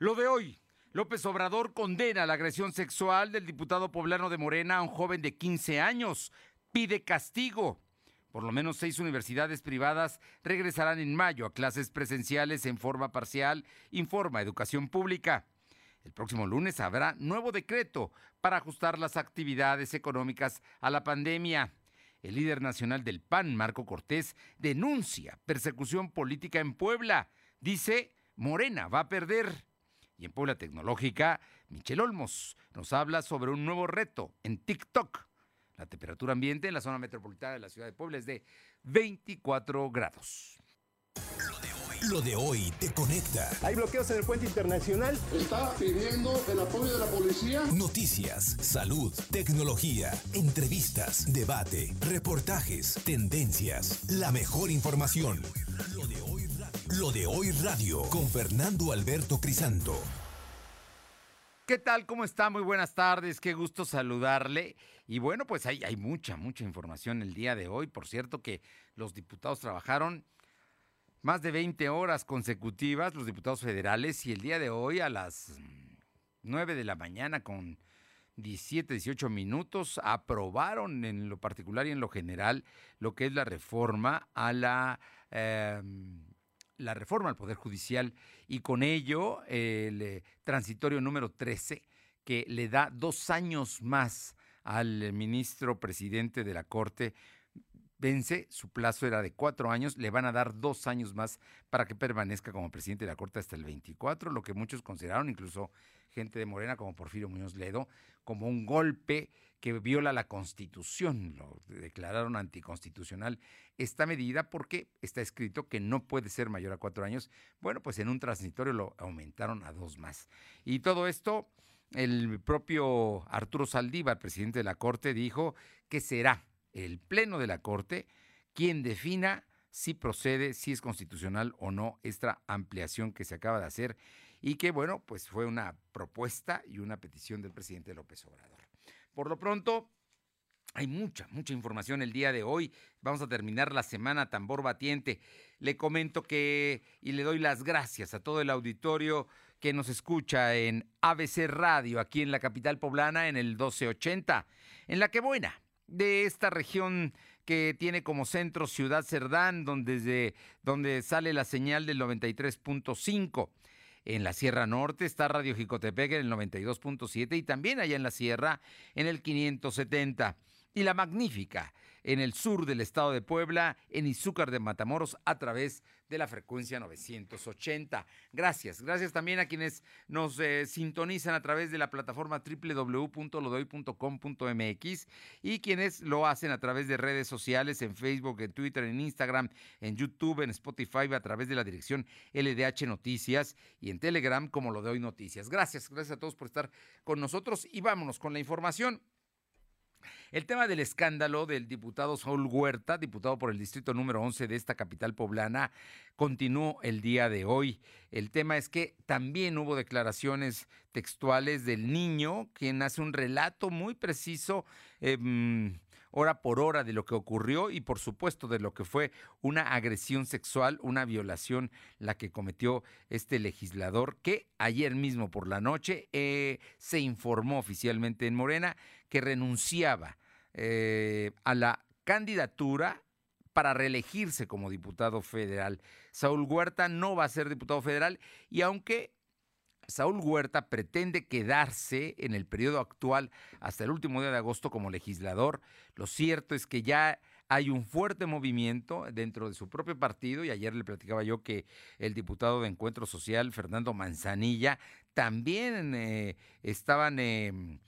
Lo de hoy. López Obrador condena la agresión sexual del diputado poblano de Morena a un joven de 15 años. Pide castigo. Por lo menos seis universidades privadas regresarán en mayo a clases presenciales en forma parcial, informa Educación Pública. El próximo lunes habrá nuevo decreto para ajustar las actividades económicas a la pandemia. El líder nacional del PAN, Marco Cortés, denuncia persecución política en Puebla. Dice, Morena va a perder. Y en Puebla Tecnológica, Michel Olmos nos habla sobre un nuevo reto en TikTok. La temperatura ambiente en la zona metropolitana de la ciudad de Puebla es de 24 grados. Lo de hoy te conecta. Hay bloqueos en el puente internacional. Está pidiendo el apoyo de la policía. Noticias, salud, tecnología, entrevistas, debate, reportajes, tendencias, la mejor información. Lo de hoy Lo de hoy radio con Fernando Alberto Crisanto. ¿Qué tal? ¿Cómo está? Muy buenas tardes, qué gusto saludarle. Y bueno, pues hay, hay mucha, mucha información el día de hoy. Por cierto que los diputados trabajaron más de 20 horas consecutivas, los diputados federales, y el día de hoy a las 9 de la mañana con 17, 18 minutos aprobaron en lo particular y en lo general lo que es la reforma a la... Em, la reforma al Poder Judicial y con ello el eh, transitorio número 13 que le da dos años más al ministro presidente de la Corte. Vence, su plazo era de cuatro años, le van a dar dos años más para que permanezca como presidente de la Corte hasta el 24, lo que muchos consideraron, incluso gente de Morena como Porfirio Muñoz Ledo, como un golpe que viola la Constitución, lo declararon anticonstitucional esta medida porque está escrito que no puede ser mayor a cuatro años. Bueno, pues en un transitorio lo aumentaron a dos más. Y todo esto, el propio Arturo Saldívar, presidente de la Corte, dijo que será el Pleno de la Corte quien defina si procede, si es constitucional o no esta ampliación que se acaba de hacer y que, bueno, pues fue una propuesta y una petición del presidente López Obrador. Por lo pronto, hay mucha, mucha información el día de hoy. Vamos a terminar la semana tambor batiente. Le comento que y le doy las gracias a todo el auditorio que nos escucha en ABC Radio, aquí en la capital poblana, en el 1280, en la que buena de esta región que tiene como centro Ciudad Cerdán, donde, desde, donde sale la señal del 93.5. En la Sierra Norte está Radio Jicotepec en el 92.7 y también allá en la Sierra en el 570. Y la Magnífica en el sur del estado de Puebla, en Izúcar de Matamoros, a través de la frecuencia 980. Gracias, gracias también a quienes nos eh, sintonizan a través de la plataforma www.lodoy.com.mx y quienes lo hacen a través de redes sociales, en Facebook, en Twitter, en Instagram, en YouTube, en Spotify, a través de la dirección LDH Noticias y en Telegram como Lo Noticias. Gracias, gracias a todos por estar con nosotros y vámonos con la información. El tema del escándalo del diputado Saúl Huerta, diputado por el distrito número 11 de esta capital poblana, continuó el día de hoy. El tema es que también hubo declaraciones textuales del niño, quien hace un relato muy preciso. Em, hora por hora de lo que ocurrió y por supuesto de lo que fue una agresión sexual, una violación la que cometió este legislador que ayer mismo por la noche eh, se informó oficialmente en Morena que renunciaba eh, a la candidatura para reelegirse como diputado federal. Saúl Huerta no va a ser diputado federal y aunque Saúl Huerta pretende quedarse en el periodo actual hasta el último día de agosto como legislador. Lo cierto es que ya hay un fuerte movimiento dentro de su propio partido y ayer le platicaba yo que el diputado de Encuentro Social, Fernando Manzanilla, también eh, estaban... Em,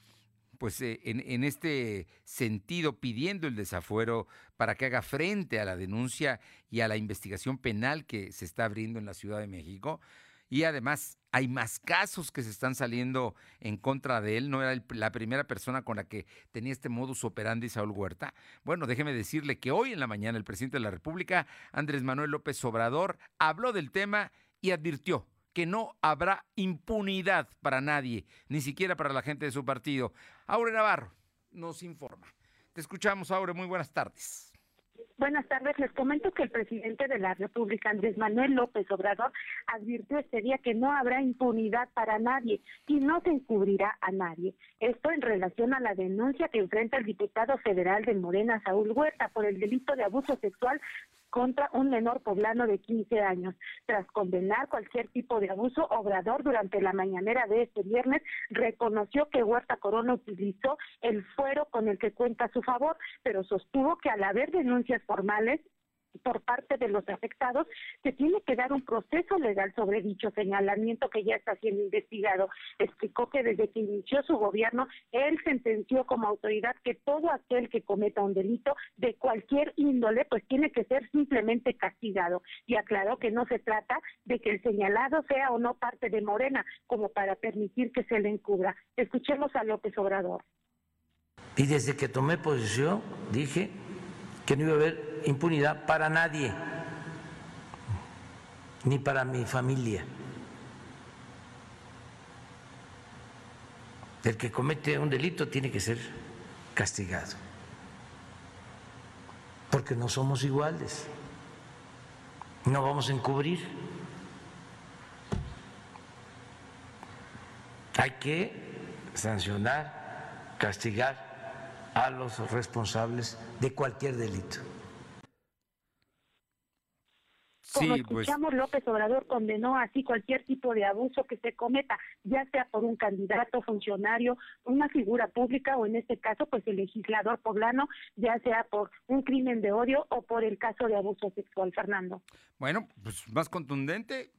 pues eh, en, en, este sentido pidiendo el desafuero para que haga frente a la denuncia y a la investigación penal que se está abriendo en la Ciudad de México. Y además hay más casos que se están saliendo en contra de él. No era la primera persona con la que tenía este modus operandi Saúl Huerta. Bueno, déjeme decirle que hoy en la mañana el presidente de la República, Andrés Manuel López Obrador, habló del tema y advirtió que no habrá impunidad para nadie, ni siquiera para la gente de su partido. Aure Navarro nos informa. Te escuchamos, Aure. Muy buenas tardes. Buenas tardes. Les comento que el presidente de la República, Andrés Manuel López Obrador, advirtió este día que no habrá impunidad para nadie y no se encubrirá a nadie. Esto en relación a la denuncia que enfrenta el diputado federal de Morena, Saúl Huerta, por el delito de abuso sexual contra un menor poblano de 15 años. Tras condenar cualquier tipo de abuso, Obrador durante la mañanera de este viernes reconoció que Huerta Corona utilizó el fuero con el que cuenta a su favor, pero sostuvo que al haber denuncias formales por parte de los afectados, se tiene que dar un proceso legal sobre dicho señalamiento que ya está siendo investigado. Explicó que desde que inició su gobierno, él sentenció como autoridad que todo aquel que cometa un delito de cualquier índole, pues tiene que ser simplemente castigado. Y aclaró que no se trata de que el señalado sea o no parte de Morena, como para permitir que se le encubra. Escuchemos a López Obrador. Y desde que tomé posición, dije que no iba a haber impunidad para nadie, ni para mi familia. El que comete un delito tiene que ser castigado, porque no somos iguales, no vamos a encubrir. Hay que sancionar, castigar a los responsables de cualquier delito. Como pues escuchamos, López Obrador condenó así cualquier tipo de abuso que se cometa, ya sea por un candidato, funcionario, una figura pública o en este caso, pues el legislador poblano, ya sea por un crimen de odio o por el caso de abuso sexual, Fernando. Bueno, pues más contundente,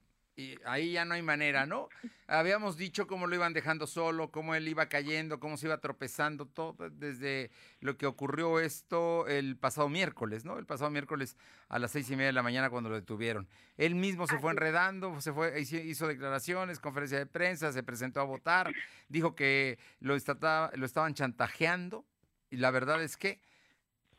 y ahí ya no hay manera, ¿no? Habíamos dicho cómo lo iban dejando solo, cómo él iba cayendo, cómo se iba tropezando, todo desde lo que ocurrió esto el pasado miércoles, ¿no? El pasado miércoles a las seis y media de la mañana cuando lo detuvieron. Él mismo se fue enredando, se fue, hizo declaraciones, conferencia de prensa, se presentó a votar, dijo que lo, lo estaban chantajeando y la verdad es que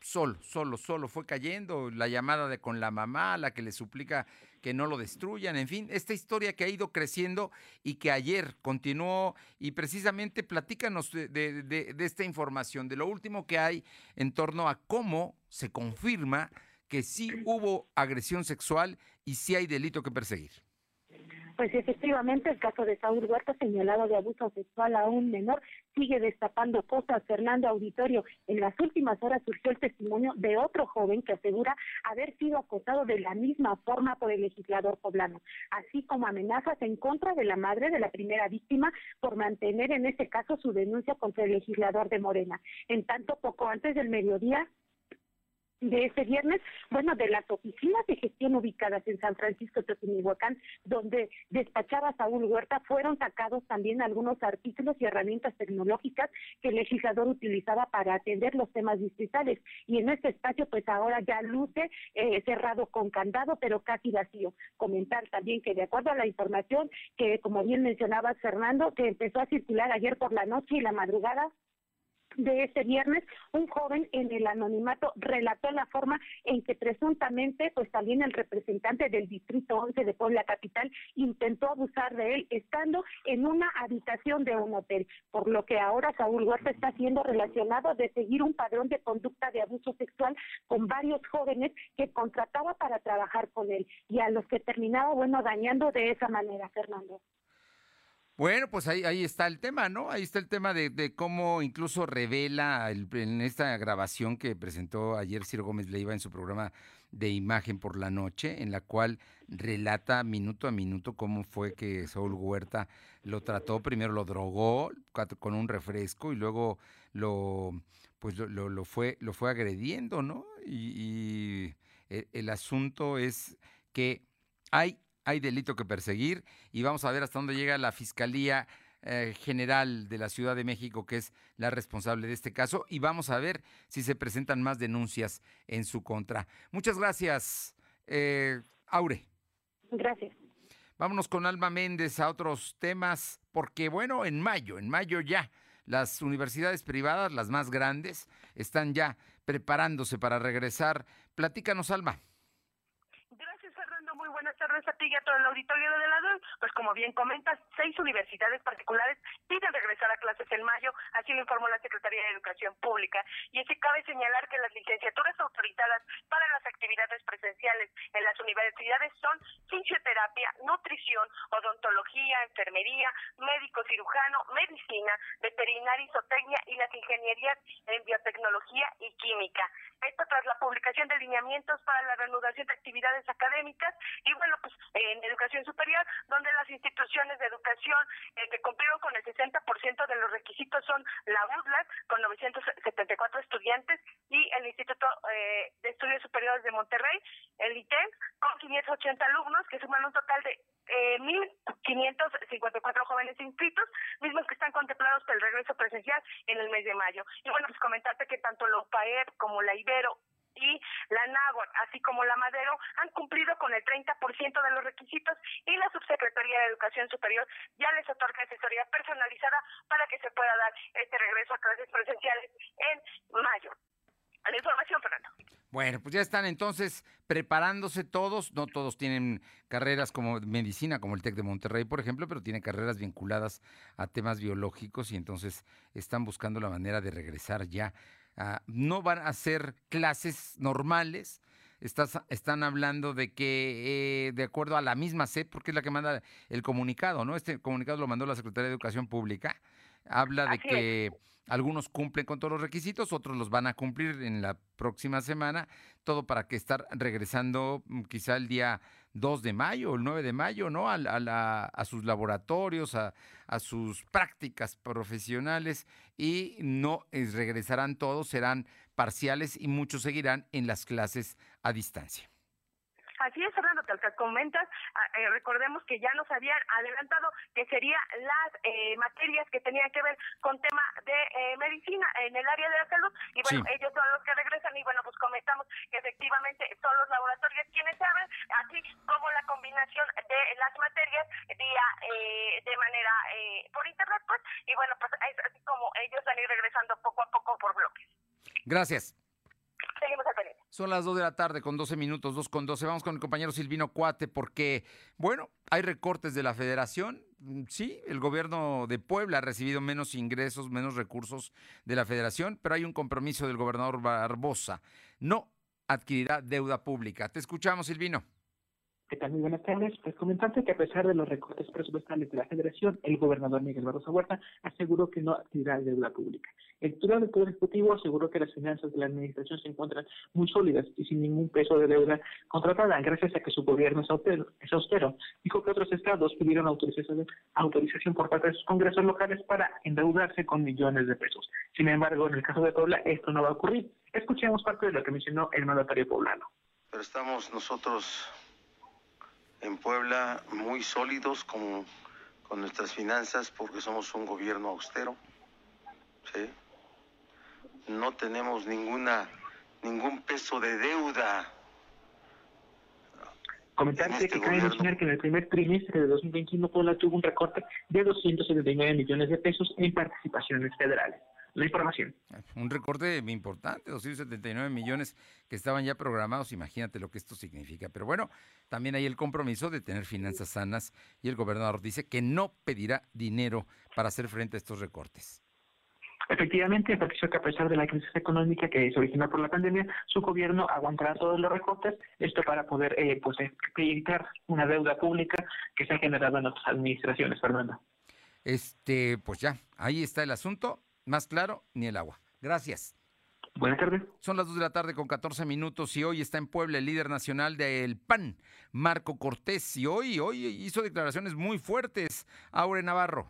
solo, solo, solo fue cayendo, la llamada de con la mamá, la que le suplica que no lo destruyan, en fin, esta historia que ha ido creciendo y que ayer continuó y precisamente platícanos de, de, esta información, de lo último que hay en torno a cómo se confirma que sí hubo agresión sexual y sí hay delito que perseguir. Pues efectivamente, el caso de Saúl Huerta, señalado de abuso sexual a un menor, sigue destapando cosas. Fernando Auditorio, en las últimas horas surgió el testimonio de otro joven que asegura haber sido acosado de la misma forma por el legislador poblano, así como amenazas en contra de la madre de la primera víctima por mantener en ese caso su denuncia contra el legislador de Morena. En tanto, poco antes del mediodía, de ese viernes, bueno, de las oficinas de gestión ubicadas en San Francisco Teotinihuacán, donde despachaba Saúl Huerta, fueron sacados también algunos artículos y herramientas tecnológicas que el legislador utilizaba para atender los temas distritales. Y en este espacio, pues ahora ya luce eh, cerrado con candado, pero casi vacío. Comentar también que de acuerdo a la información que, como bien mencionaba Fernando, que empezó a circular ayer por la noche y la madrugada, de ese viernes, un joven en el anonimato relató la forma en que presuntamente, pues también el representante del Distrito 11 de Puebla Capital intentó abusar de él estando en una habitación de un hotel, por lo que ahora Saúl Huerta está siendo relacionado de seguir un padrón de conducta de abuso sexual con varios jóvenes que contrataba para trabajar con él y a los que terminaba, bueno, dañando de esa manera, Fernando. Bueno, pues ahí, ahí está el tema, ¿no? Ahí está el tema de, cómo incluso revela en esta grabación que presentó ayer Ciro Gómez Leiva en su programa de imagen por la noche, en la cual relata minuto a minuto cómo fue que Saúl Huerta lo trató, primero lo drogó con un refresco y luego lo pues lo, fue lo fue agrediendo, ¿no? Y, el, el asunto es que hay hay delito que perseguir y vamos a ver hasta dónde llega la Fiscalía eh, General de la Ciudad de México, que es la responsable de este caso, y vamos a ver si se presentan más denuncias en su contra. Muchas gracias, eh, Aure. Gracias. Vámonos con Alma Méndez a otros temas, porque bueno, en mayo, en mayo ya, las universidades privadas, las más grandes, están ya preparándose para regresar. Platícanos, Alma. Gracias, Fernando. Muy buenas tardes a todo el auditorio de la Pues como bien comentas, seis universidades particulares piden regresar a clases en mayo, así lo informó la Secretaría de Educación Pública. Y es que cabe señalar que las licenciaturas autorizadas para las actividades presenciales en las universidades son fisioterapia, nutrición, odontología, enfermería, médico cirujano, medicina, veterinaria, isotecnia y las ingenierías en biotecnología y química. Esto tras la publicación de lineamientos para la reanudación de actividades académicas y bueno, en educación superior, donde las instituciones de educación eh, que cumplieron con el 60% de los requisitos son la UDLAC con 974 estudiantes y el Instituto eh, de Estudios Superiores de Monterrey, el ITEM, con 580 alumnos que suman un total de eh, 1.554 jóvenes inscritos, mismos que están contemplados para el regreso presencial en el mes de mayo. Y bueno, pues comentarte que tanto la UPAEP como la Ibero y la NAGUAR, así como la Madero, han cumplido con el 30% de los requisitos y la Subsecretaría de Educación Superior ya les otorga asesoría personalizada para que se pueda dar este regreso a clases presenciales en mayo. La información, Fernando. Bueno, pues ya están entonces preparándose todos. No todos tienen carreras como medicina, como el TEC de Monterrey, por ejemplo, pero tienen carreras vinculadas a temas biológicos y entonces están buscando la manera de regresar ya. No van a ser clases normales. están hablando de que, eh, de acuerdo a la misma SEP, porque es la que manda el comunicado, ¿no? Este comunicado lo mandó la Secretaría de Educación Pública. Habla de que. Algunos cumplen con todos los requisitos, otros los van a cumplir en la próxima semana, todo para que estar regresando mm, quizá el día 2 de mayo el 9 de mayo, ¿no? A, a, sus laboratorios, a, a, sus prácticas profesionales y no regresarán todos, serán parciales y muchos seguirán en las clases a distancia. Así es, Fernando, tal que comentas, ah, eh, recordemos que ya nos habían adelantado que serían las eh, materias que tenían que ver con tema de eh, medicina en el área de la salud y bueno, ellos son los que regresan y bueno, pues comentamos que efectivamente son los laboratorios quienes saben, así como la combinación de las materias vía de manera por internet, pues, y bueno, pues es así como ellos van a ir regresando poco a poco por bloques. Gracias. Seguimos al pendiente. Son las 2 de la tarde con 12 minutos, 2 con 12. Vamos con el compañero Silvino Cuate porque, bueno, hay recortes de la federación. Mm, sí, el gobierno de Puebla ha recibido menos ingresos, menos recursos de la federación, pero hay un compromiso del gobernador Barbosa. No adquirirá deuda pública. Te escuchamos, Silvino. ¿Qué? Muy buenas tardes. Pues comentarte que a pesar de los recortes presupuestales de la Federación, el gobernador Miguel Barroso Huerta aseguró que no adquirirá deuda pública. El titular del Poder Ejecutivo aseguró que las finanzas de la Administración se encuentran muy sólidas y sin ningún peso de deuda contratada, gracias a que su gobierno es austero. Es austero. Dijo que otros estados pidieron autorización, autorización por parte de sus congresos locales para endeudarse con millones de pesos. Sin embargo, en el caso de Puebla, esto no va a ocurrir. Escuchemos parte de lo que mencionó el mandatario poblano. Pero estamos nosotros en Puebla muy sólidos con, con nuestras finanzas porque somos un gobierno austero. ¿sí? No tenemos ninguna ningún peso de deuda. Comentarte este que cabe mencionar que en el primer trimestre de 2021 Puebla tuvo un recorte de 279 millones de pesos en participaciones federales la información. Un recorte muy importante, 279 millones que estaban ya programados, imagínate lo que esto significa. Pero bueno, también hay el compromiso de tener finanzas sanas y el gobernador dice que no pedirá dinero para hacer frente a estos recortes. Efectivamente, enfatizó que a pesar de la crisis económica que se originó por la pandemia, su gobierno aguantará todos los recortes, esto para poder eh, pues, evitar una deuda pública que se ha generado en otras administraciones, Fernando. Este, pues ya, ahí está el asunto. Más claro, ni el agua. Gracias. Buenas tardes. Son las 2 de la tarde con 14 minutos y hoy está en Puebla el líder nacional del PAN, Marco Cortés, y hoy, hoy hizo declaraciones muy fuertes. Aure Navarro.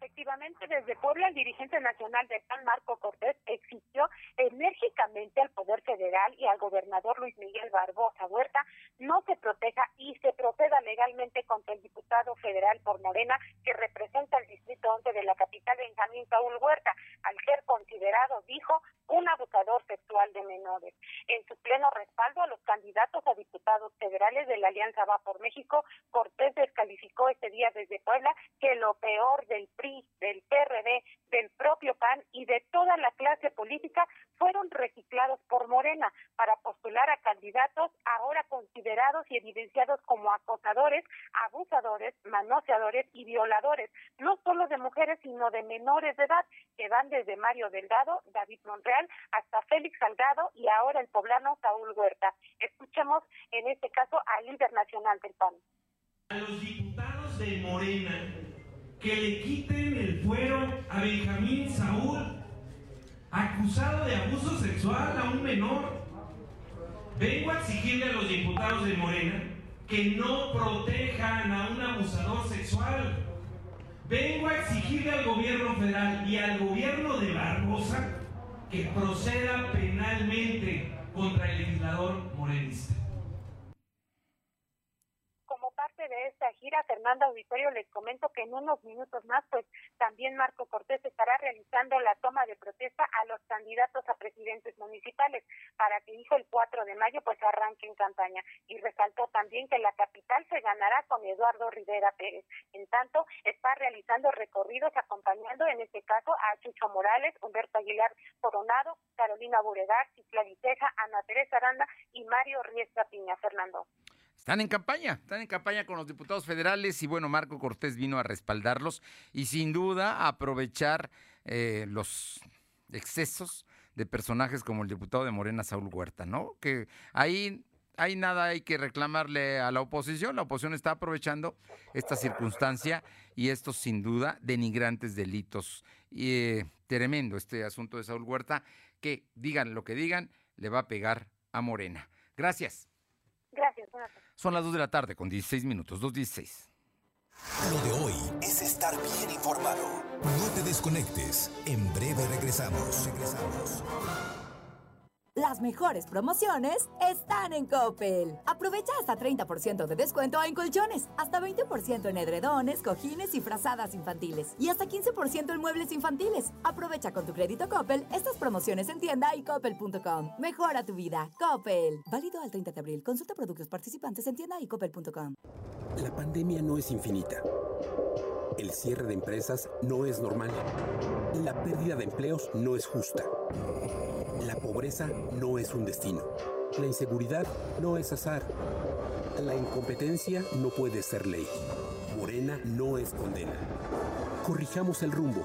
Efectivamente, desde Puebla, el dirigente nacional de PAN, Marco Cortés, exigió enérgicamente al Poder Federal y al gobernador Luis Miguel Barbosa Huerta no se proteja y se proceda legalmente contra el diputado federal por Morena que representa el Distrito 11 de la capital, Benjamín Paul Huerta, al ser considerado, dijo, un abusador sexual de menores. En su pleno respaldo a los candidatos a diputados federales de la Alianza Va por México, Cortés descalificó este día desde Puebla que lo peor del PRI del PRD, del propio PAN y de toda la clase política fueron reciclados por Morena para postular a candidatos ahora considerados y evidenciados como acosadores, abusadores, manoseadores y violadores, no solo de mujeres, sino de menores de edad, que van desde Mario Delgado, David Monreal, hasta Félix Salgado y ahora el poblano Saúl Huerta. Escuchemos en este caso al líder nacional del PAN. A los diputados de Morena que le quiten el fuero a Benjamín Saúl, acusado de abuso sexual a un menor. Vengo a exigirle a los diputados de Morena que no protejan a un abusador sexual. Vengo a exigirle al gobierno federal y al gobierno de Barbosa que proceda penalmente contra el legislador morenista Fernando Auditorio, les comento que en unos minutos más, pues también Marco Cortés estará realizando la toma de protesta a los candidatos a presidentes municipales para que, dijo el 4 de mayo, pues arranque en campaña. Y resaltó también que la capital se ganará con Eduardo Rivera Pérez. En tanto, está realizando recorridos acompañando, en este caso, a Chucho Morales, Humberto Aguilar Coronado, Carolina Buregar, Citlali Ana Teresa Aranda y Mario Riestra Piña. Fernando. Están en campaña, están en campaña con los diputados federales y bueno, Marco Cortés vino a respaldarlos y sin duda aprovechar eh, los excesos de personajes como el diputado de Morena, Saúl Huerta, ¿no? Que ahí, hay nada hay que reclamarle a la oposición, la oposición está aprovechando esta circunstancia y estos sin duda denigrantes delitos. Y eh, tremendo este asunto de Saúl Huerta, que digan lo que digan, le va a pegar a Morena. Gracias. Gracias. Son las 2 de la tarde con 16 minutos, 2.16. Lo de hoy es estar bien informado. No te desconectes. En breve regresamos. Regresamos. Las mejores promociones están en Coppel. Aprovecha hasta 30% de descuento en colchones, hasta 20% en edredones, cojines y frazadas infantiles y hasta 15% en muebles infantiles. Aprovecha con tu crédito Coppel estas promociones en tienda y coppel.com. Mejora tu vida. Coppel. Válido al 30 de abril. Consulta productos participantes en tienda y coppel.com. La pandemia no es infinita. El cierre de empresas no es normal. La pérdida de empleos no es justa. La pobreza no es un destino. La inseguridad no es azar. La incompetencia no puede ser ley. Morena no es condena. Corrijamos el rumbo.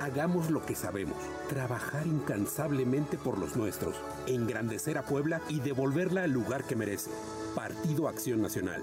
Hagamos lo que sabemos. Trabajar incansablemente por los nuestros. Engrandecer a Puebla y devolverla al lugar que merece. Partido Acción Nacional.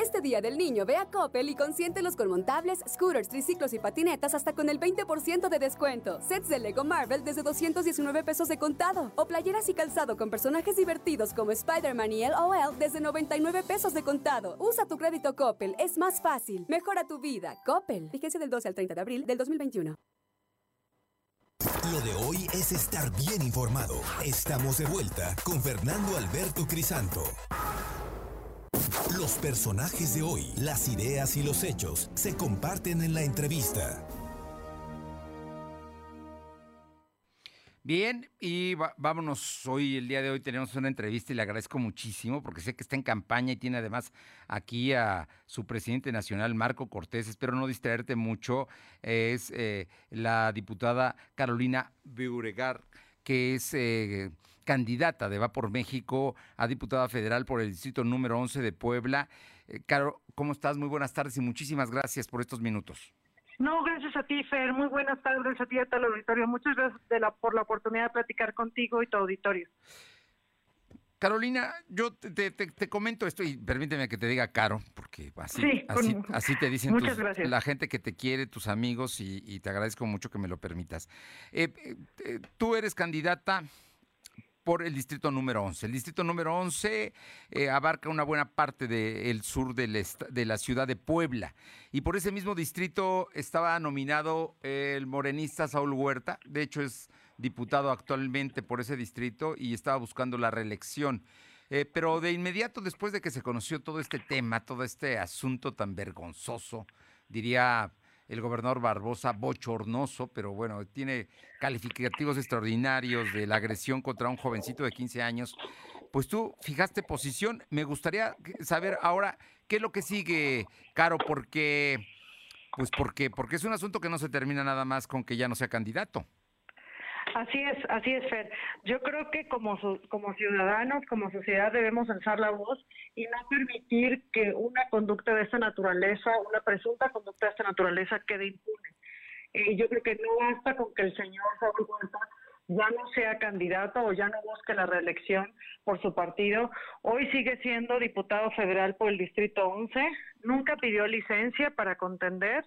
Este Día del Niño ve a Coppel y consiéntelos con montables, scooters, triciclos y patinetas hasta con el 20% de descuento. Sets de Lego Marvel desde 219 pesos de contado. O playeras y calzado con personajes divertidos como Spider-Man y LOL desde 99 pesos de contado. Usa tu crédito Coppel, es más fácil. Mejora tu vida. Coppel. Fíjense del 12 al 30 de abril del 2021. Lo de hoy es estar bien informado. Estamos de vuelta con Fernando Alberto Crisanto. Los personajes de hoy, las ideas y los hechos se comparten en la entrevista. Bien, y vámonos. Hoy, el día de hoy, tenemos una entrevista y le agradezco muchísimo porque sé que está en campaña y tiene además aquí a su presidente nacional, Marco Cortés. Espero no distraerte mucho. Es eh, la diputada Carolina Beuregar, que es eh, candidata de Va por México a diputada federal por el distrito número 11 de Puebla. Eh, Caro, ¿cómo estás? Muy buenas tardes y muchísimas gracias por estos minutos. No, gracias a ti, Fer. Muy buenas tardes a ti y a todo el auditorio. Muchas gracias por la oportunidad de platicar contigo y tu auditorio. Carolina, yo te, te- te- te comento esto y permíteme que te diga caro, porque así, Sí, así, con- así te dicen tus- la gente que te quiere, tus amigos, y, y te agradezco mucho que me lo permitas. Eh, eh, tú eres candidata por el distrito número 11. El distrito número 11 eh, abarca una buena parte del sur de la ciudad de Puebla. Y por ese mismo distrito estaba nominado el morenista Saúl Huerta. De hecho, es diputado actualmente por ese distrito y estaba buscando la reelección. Eh, pero de inmediato, después de que se conoció todo este tema, todo este asunto tan vergonzoso, diría el gobernador Barbosa, bochornoso, pero bueno, tiene calificativos extraordinarios de la agresión contra un jovencito de 15 años. Pues tú fijaste posición. Me gustaría saber ahora qué es lo que sigue, Caro, porque, pues porque, porque es un asunto que no se termina nada más con que ya no sea candidato. Así es, así es, Fer. Yo creo que como, como ciudadanos, como sociedad, debemos alzar la voz y no permitir que una conducta de esta naturaleza, una presunta conducta de esta naturaleza, quede impune. Eh, yo creo que no basta con que el señor Saúl Huerta ya no sea candidato o ya no busque la reelección por su partido. Hoy sigue siendo diputado federal por el Distrito 11. Nunca pidió licencia para contender.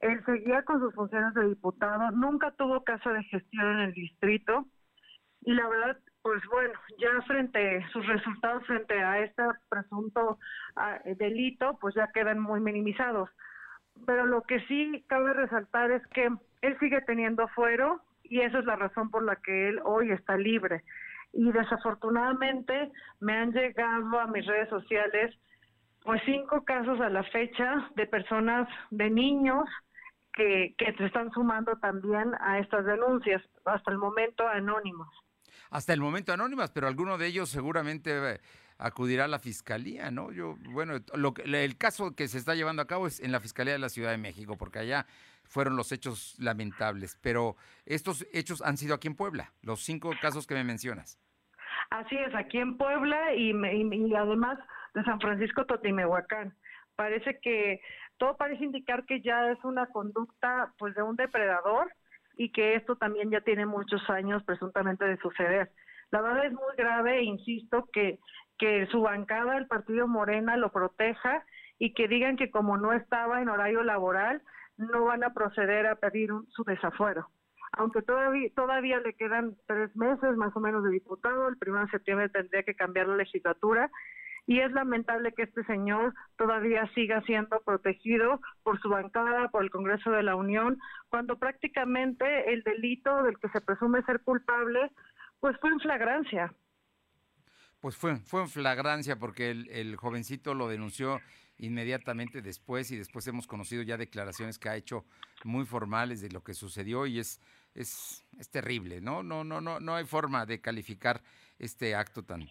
Él seguía con sus funciones de diputado, nunca tuvo caso de gestión en el distrito y la verdad, pues bueno, ya frente sus resultados frente a este presunto ah, delito, pues ya quedan muy minimizados. Pero lo que sí cabe resaltar es que él sigue teniendo fuero y esa es la razón por la que él hoy está libre. Y desafortunadamente me han llegado a mis redes sociales pues cinco casos a la fecha de personas, de niños que, que se están sumando también a estas denuncias, hasta el momento anónimos. Hasta el momento anónimas, pero alguno de ellos seguramente eh, acudirá a la fiscalía, ¿no? Yo, bueno, lo el caso que se está llevando a cabo es en la Fiscalía de la Ciudad de México, porque allá fueron los hechos lamentables, pero estos hechos han sido aquí en Puebla, los cinco casos que me mencionas. Así es, aquí en Puebla y, y- y además de San Francisco Totimehuacán. Parece que todo parece indicar que ya es una conducta pues de un depredador y que esto también ya tiene muchos años presuntamente de suceder. La verdad es muy grave e insisto que que su bancada, el partido Morena, lo proteja y que digan que como no estaba en horario laboral, no van a proceder a pedir su desafuero. Aunque todavía, todavía le quedan tres meses más o menos de diputado, el primero de septiembre tendría que cambiar la legislatura y es lamentable que este señor todavía siga siendo protegido por su bancada, por el Congreso de la Unión, cuando prácticamente el delito del que se presume ser culpable, pues fue en flagrancia. Pues fue, fue en flagrancia porque el, jovencito lo denunció inmediatamente después y después hemos conocido ya declaraciones que ha hecho muy formales de lo que sucedió y es, es, es terrible, ¿no? No, no, no, no hay forma de calificar este acto tan,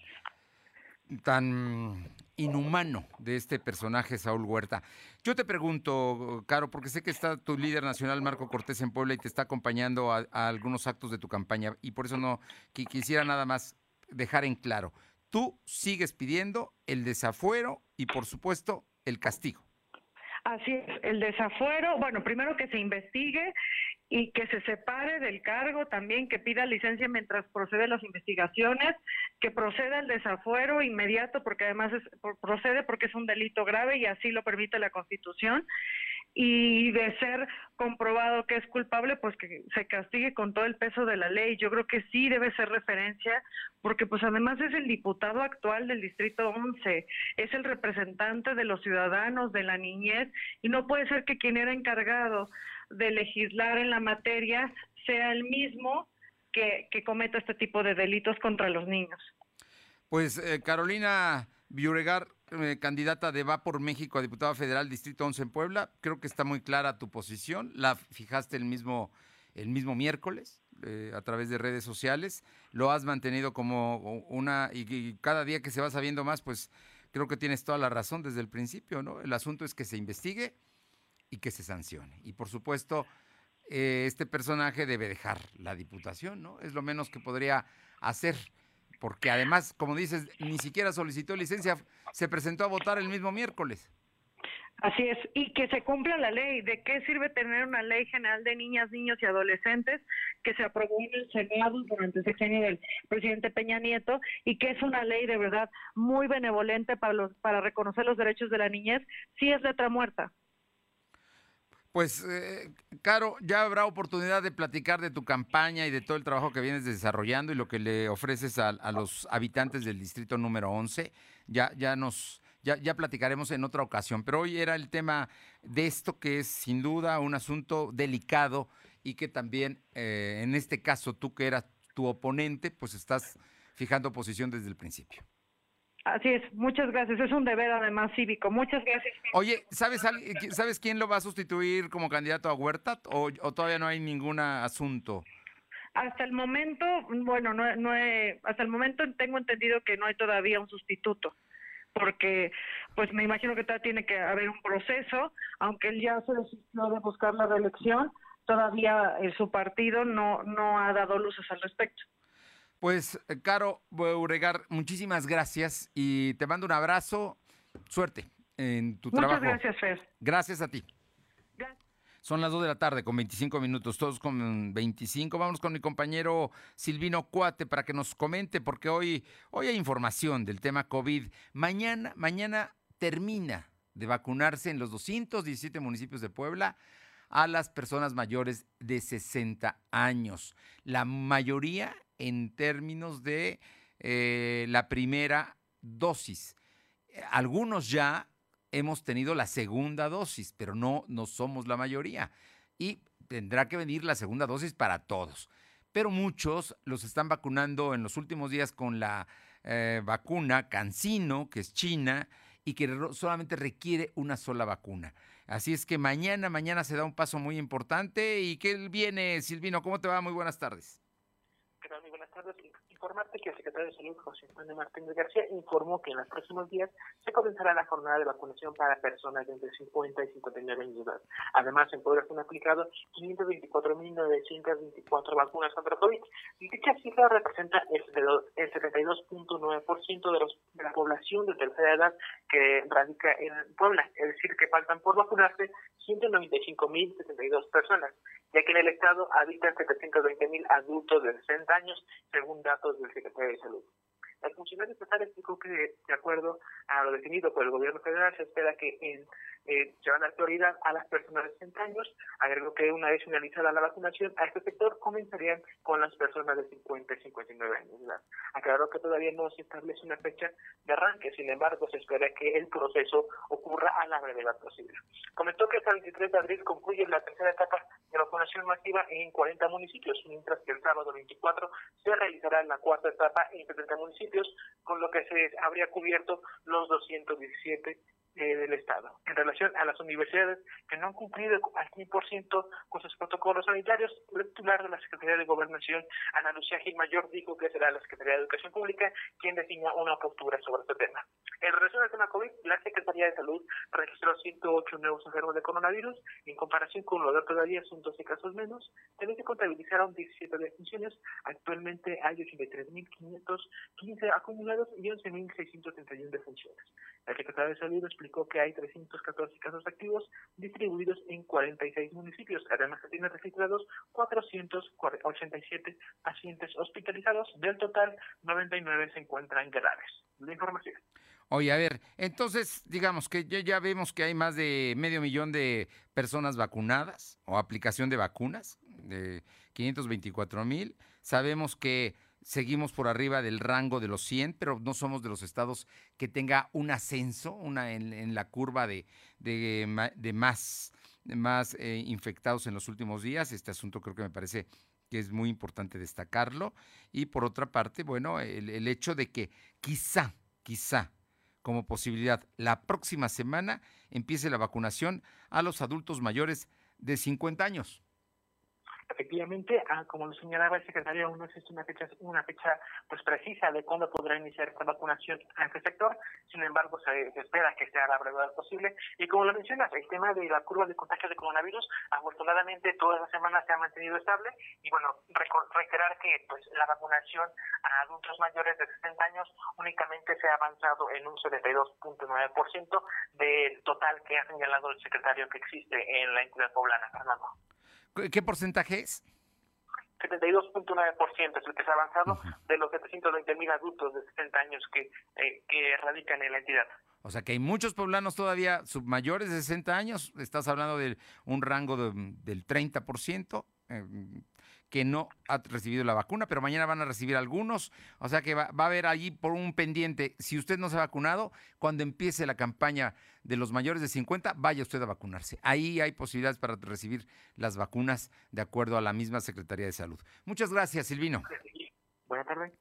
tan inhumano de este personaje Saúl Huerta. Yo te pregunto, Caro, porque sé que está tu líder nacional Marco Cortés en Puebla y te está acompañando a, algunos actos de tu campaña y por eso no qui- quisiera nada más dejar en claro. Tú sigues pidiendo el desafuero y por supuesto el castigo. Así es, el desafuero, bueno, primero que se investigue y que se separe del cargo también, que pida licencia mientras proceden las investigaciones, que proceda el desafuero inmediato, porque además es, procede porque es un delito grave y así lo permite la Constitución, y de ser comprobado que es culpable, pues que se castigue con todo el peso de la ley. Yo creo que sí debe ser referencia, porque pues además es el diputado actual del Distrito 11, es el representante de los ciudadanos, de la niñez, y no puede ser que quien era encargado de legislar en la materia sea el mismo que, que cometa este tipo de delitos contra los niños. Pues eh, Carolina Viuregar, eh, candidata de Va por México a diputada federal Distrito 11 en Puebla, creo que está muy clara tu posición, la fijaste el mismo, el mismo miércoles eh, a través de redes sociales, lo has mantenido como una, y, y cada día que se va sabiendo más, pues creo que tienes toda la razón desde el principio, ¿no? El asunto es que se investigue y que se sancione. Y por supuesto, eh, este personaje debe dejar la diputación, ¿no? Es lo menos que podría hacer, porque además, como dices, ni siquiera solicitó licencia, se presentó a votar el mismo miércoles. Así es, y que se cumpla la ley. ¿De qué sirve tener una ley general de niñas, niños y adolescentes que se aprobó en el Senado durante el sexenio del presidente Peña Nieto y que es una ley de verdad muy benevolente para, los, para reconocer los derechos de la niñez? Sí es letra muerta. Pues, eh, Caro, ya habrá oportunidad de platicar de tu campaña y de todo el trabajo que vienes desarrollando y lo que le ofreces a, los habitantes del distrito número 11. Ya, ya nos ya, platicaremos en otra ocasión, pero hoy era el tema de esto que es sin duda un asunto delicado y que también, eh, en este caso, tú que eras tu oponente, pues estás fijando posición desde el principio. Así es, muchas gracias. Es un deber además cívico. Muchas gracias. Oye, ¿sabes, ¿sabes quién lo va a sustituir como candidato a Huerta o, todavía no hay ningún asunto? Hasta el momento, bueno, no, no hasta el momento tengo entendido que no hay todavía un sustituto porque pues me imagino que todavía tiene que haber un proceso, aunque él ya se decidió de buscar la reelección, todavía eh, su partido no, no ha dado luces al respecto. Pues, eh, Caro Beuregar, muchísimas gracias y te mando un abrazo. Suerte en tu trabajo. Muchas gracias, Fer. Gracias a ti. Son las 2 de la tarde con 25 minutos, todos con 25. Vamos con mi compañero Silvino Cuate para que nos comente, porque hoy, hoy hay información del tema COVID. Mañana, mañana termina de vacunarse en los 217 municipios de Puebla a las personas mayores de 60 años. La mayoría en términos de eh, la primera dosis. Algunos ya hemos tenido la segunda dosis, pero no, no somos la mayoría. Y tendrá que venir la segunda dosis para todos. Pero muchos los están vacunando en los últimos días con la eh, vacuna Cancino, que es china, y que solamente requiere una sola vacuna. Así es que mañana, mañana se da un paso muy importante. ¿Y qué viene, Silvino? ¿Cómo te va? Muy buenas tardes. Muy buenas tardes informarte que el secretario de Salud, José Manuel Martínez García, informó que en los próximos días se comenzará la jornada de vacunación para personas de entre 50 y 59 años de edad. Además, en Puebla se han aplicado 524.924 vacunas contra COVID. Dicha cifra representa el 72.9% de, de la población de tercera edad que radica en Puebla. Es decir, que faltan por vacunarse 195.072 personas, ya que en el estado habitan 720.000 adultos de 60 años, según datos del Secretario de Salud. El funcionario estatal explicó que, de acuerdo a lo definido por el gobierno federal, se espera que en, eh, se van a dar prioridad a las personas de 60 años. Agregó que una vez finalizada la vacunación, a este sector comenzarían con las personas de 50 y 59 años de edad. Aclaró que todavía no se establece una fecha de arranque, sin embargo, se espera que el proceso ocurra a la brevedad posible. Comentó que hasta el 23 de abril concluye la tercera etapa de vacunación masiva en 40 municipios, mientras que el sábado 24 se realizará la cuarta etapa en 70 municipios con lo que se habría cubierto los 217 eh, del Estado. En relación a las universidades que no han cumplido al 100% con sus protocolos sanitarios, el titular de la Secretaría de Gobernación, Ana Lucía Gil Mayor, dijo que será la Secretaría de Educación Pública quien defina una postura sobre este tema. En relación al tema COVID, la Secretaría de Salud registró 108 nuevos enfermos de coronavirus. En comparación con lo de todavía son 12 casos menos. También se contabilizaron 17 defunciones. Actualmente hay 83.515 acumulados y 11.631 defunciones. La Secretaría de Salud explicó que hay 314 casos activos distribuidos en 46 municipios. Además, se tienen registrados 487 pacientes hospitalizados. Del total, 99 se encuentran graves. La información. Oye, a ver, entonces digamos que ya vemos que hay más de medio millón de personas vacunadas o aplicación de vacunas, de 524 mil. Sabemos que seguimos por arriba del rango de los 100, pero no somos de los estados que tenga un ascenso una en, la curva de, más eh, infectados en los últimos días. Este asunto creo que me parece que es muy importante destacarlo. Y por otra parte, bueno, el, el hecho de que quizá, quizá, como posibilidad, la próxima semana empiece la vacunación a los adultos mayores de 50 años. Efectivamente, ah, como lo señalaba el secretario, aún no existe una fecha, una fecha pues precisa de cuándo podrá iniciar esta vacunación a este sector. Sin embargo, se, espera que sea la brevedad posible. Y como lo mencionas, el tema de la curva de contagio de coronavirus, afortunadamente toda la semana se ha mantenido estable. Y bueno, reiterar que pues la vacunación a adultos mayores de 60 años únicamente se ha avanzado en un 72.9% del total que ha señalado el secretario que existe en la entidad poblana, Fernando. ¿Qué porcentaje es? 72.9% es el que se ha avanzado de los 720 mil adultos de 60 años que, eh, que radican en la entidad. O sea que hay muchos poblanos todavía mayores de 60 años, estás hablando de un rango del 30%. Eh, que no ha recibido la vacuna, pero mañana van a recibir algunos. O sea que va, va, a haber allí por un pendiente. Si usted no se ha vacunado, cuando empiece la campaña de los mayores de 50, vaya usted a vacunarse. Ahí hay posibilidades para recibir las vacunas de acuerdo a la misma Secretaría de Salud. Muchas gracias, Silvino. Buenas tardes.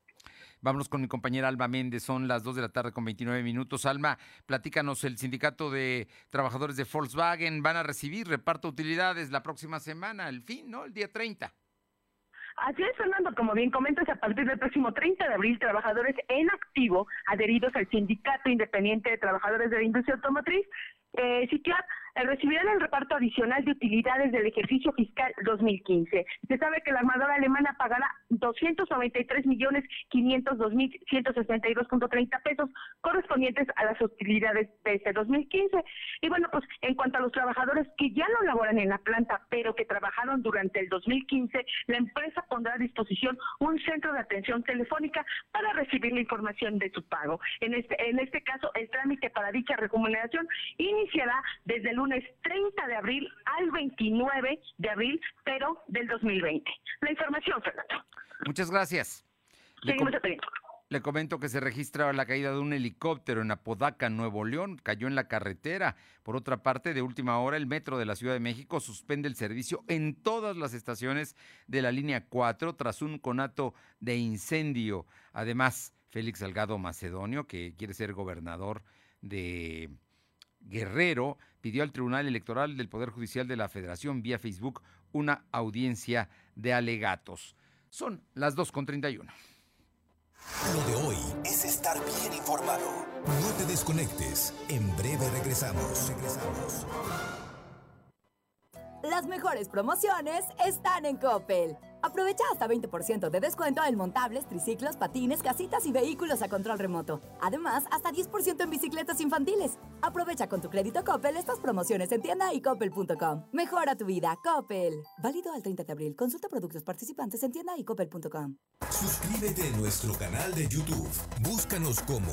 Vámonos con mi compañera Alma Méndez, son las 2 de la tarde con 29 minutos. Alma, platícanos, el sindicato de trabajadores de Volkswagen van a recibir reparto de utilidades la próxima semana, el fin, ¿no? El día 30. Así es, Fernando, como bien comentas, a partir del próximo 30 de abril, trabajadores en activo adheridos al Sindicato Independiente de Trabajadores de la Industria Automotriz, eh, recibirán el reparto adicional de utilidades del ejercicio fiscal 2015. Se sabe que la armadora alemana pagará 293 millones 502 mil 162.30 pesos correspondientes a las utilidades de este 2015. Y bueno, pues en cuanto a los trabajadores que ya no laboran en la planta, pero que trabajaron durante el 2015, la empresa pondrá a disposición un centro de atención telefónica para recibir la información de su pago. En este, en este caso, el trámite para dicha remuneración iniciará desde el 30 de abril al 29 de abril, pero del 2020. La información, Fernando. Muchas gracias. Seguimos le comento que se registra la caída de un helicóptero en Apodaca, Nuevo León. Cayó en la carretera. Por otra parte, de última hora, el metro de la Ciudad de México suspende el servicio en todas las estaciones de la línea 4 tras un conato de incendio. Además, Félix Salgado Macedonio, que quiere ser gobernador de Guerrero, pidió al Tribunal Electoral del Poder Judicial de la Federación vía Facebook una audiencia de alegatos. Son las 2.31. Lo de hoy es estar bien informado. No te desconectes. En breve regresamos. Regresamos. Las mejores promociones están en Coppel. Aprovecha hasta 20% de descuento en montables, triciclos, patines, casitas y vehículos a control remoto. Además, hasta 10% en bicicletas infantiles. Aprovecha con tu crédito Coppel estas promociones en tienda y coppel.com. Mejora tu vida, Coppel. Válido al 30 de abril. Consulta productos participantes en tienda y coppel.com. Suscríbete a nuestro canal de YouTube. Búscanos como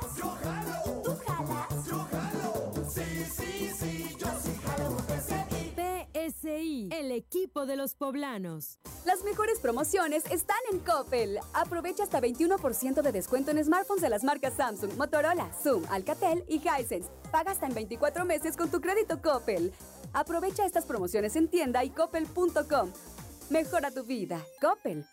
El equipo de los poblanos. Las mejores promociones están en Coppel. Aprovecha hasta 21% de descuento en smartphones de las marcas Samsung, Motorola, Zoom, Alcatel y Hisense. Paga hasta en 24 meses con tu crédito Coppel. Aprovecha estas promociones en tienda y coppel.com. Mejora tu vida. Coppel.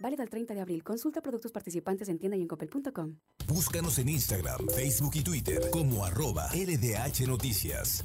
Válido el 30 de abril. Consulta productos participantes en tienda y en coppel.com. Búscanos en Instagram, Facebook y Twitter como arroba LDH Noticias.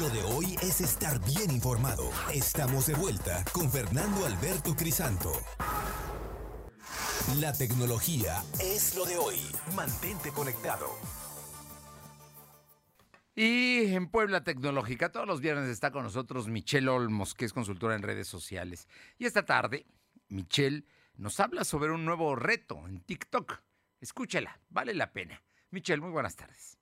Lo de hoy es estar bien informado. Estamos de vuelta con Fernando Alberto Crisanto. La tecnología es lo de hoy. Mantente conectado. Y en Puebla Tecnológica, todos los viernes está con nosotros Michelle Olmos, que es consultora en redes sociales. Y esta tarde, Michelle nos habla sobre un nuevo reto en TikTok. Escúchela, vale la pena. Michelle, muy buenas tardes.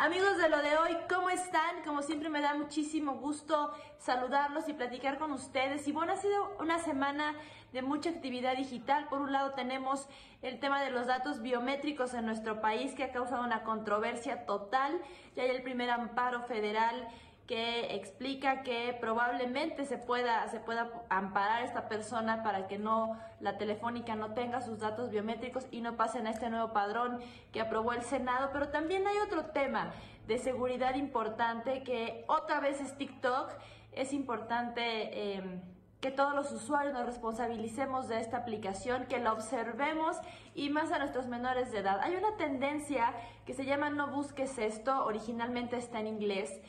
Amigos de lo de hoy, ¿cómo están? Como siempre me da muchísimo gusto saludarlos y platicar con ustedes. Y bueno, ha sido una semana de mucha actividad digital. Por un lado tenemos el tema de los datos biométricos en nuestro país que ha causado una controversia total. Ya hay el primer amparo federal que explica que probablemente se pueda, se pueda amparar a esta persona para que no la telefónica no tenga sus datos biométricos y no pasen a este nuevo padrón que aprobó el Senado. Pero también hay otro tema de seguridad importante que otra vez es TikTok. Es importante eh, que todos los usuarios nos responsabilicemos de esta aplicación, que la observemos y más a nuestros menores de edad. Hay una tendencia que se llama no busques esto, originalmente está en inglés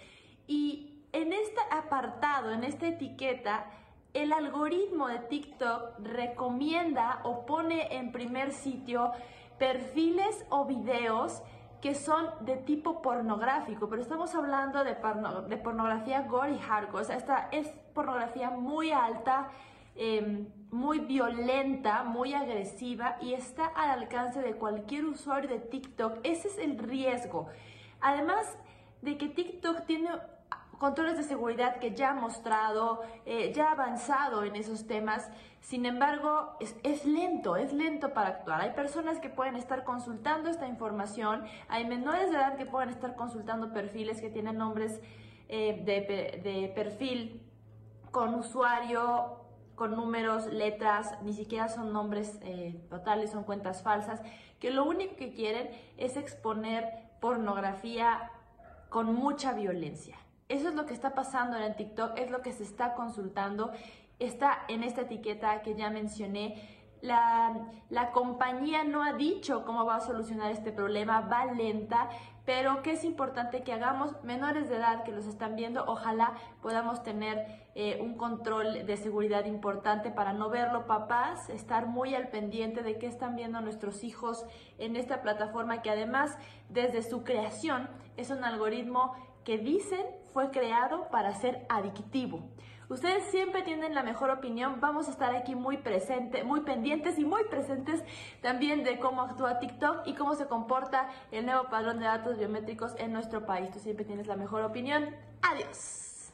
y en este apartado, en esta etiqueta, el algoritmo de TikTok recomienda o pone en primer sitio perfiles o videos que son de tipo pornográfico, pero estamos hablando de, pornografía gore y hardcore, o sea, esta es pornografía muy alta, em, muy violenta, muy agresiva y está al alcance de cualquier usuario de TikTok. Ese es el riesgo. Además de que TikTok tiene controles de seguridad que ya ha mostrado, eh, ya ha avanzado en esos temas. Sin embargo, es, lento, es lento para actuar. Hay personas que pueden estar consultando esta información, hay menores de edad que pueden estar consultando perfiles que tienen nombres eh, de, perfil con usuario, con números, letras, ni siquiera son nombres eh, totales, son cuentas falsas, que lo único que quieren es exponer pornografía con mucha violencia. Eso es lo que está pasando en el TikTok, es lo que se está consultando. Está en esta etiqueta que ya mencioné. La, compañía no ha dicho cómo va a solucionar este problema, va lenta, pero que es importante que hagamos menores de edad que los están viendo, ojalá podamos tener eh, un control de seguridad importante para no verlo, papás, estar muy al pendiente de qué están viendo nuestros hijos en esta plataforma que además desde su creación es un algoritmo que dicen fue creado para ser adictivo. Ustedes siempre tienen la mejor opinión. Vamos a estar aquí muy presentes, muy pendientes y muy presentes también de cómo actúa TikTok y cómo se comporta el nuevo padrón de datos biométricos en nuestro país. Tú siempre tienes la mejor opinión. Adiós.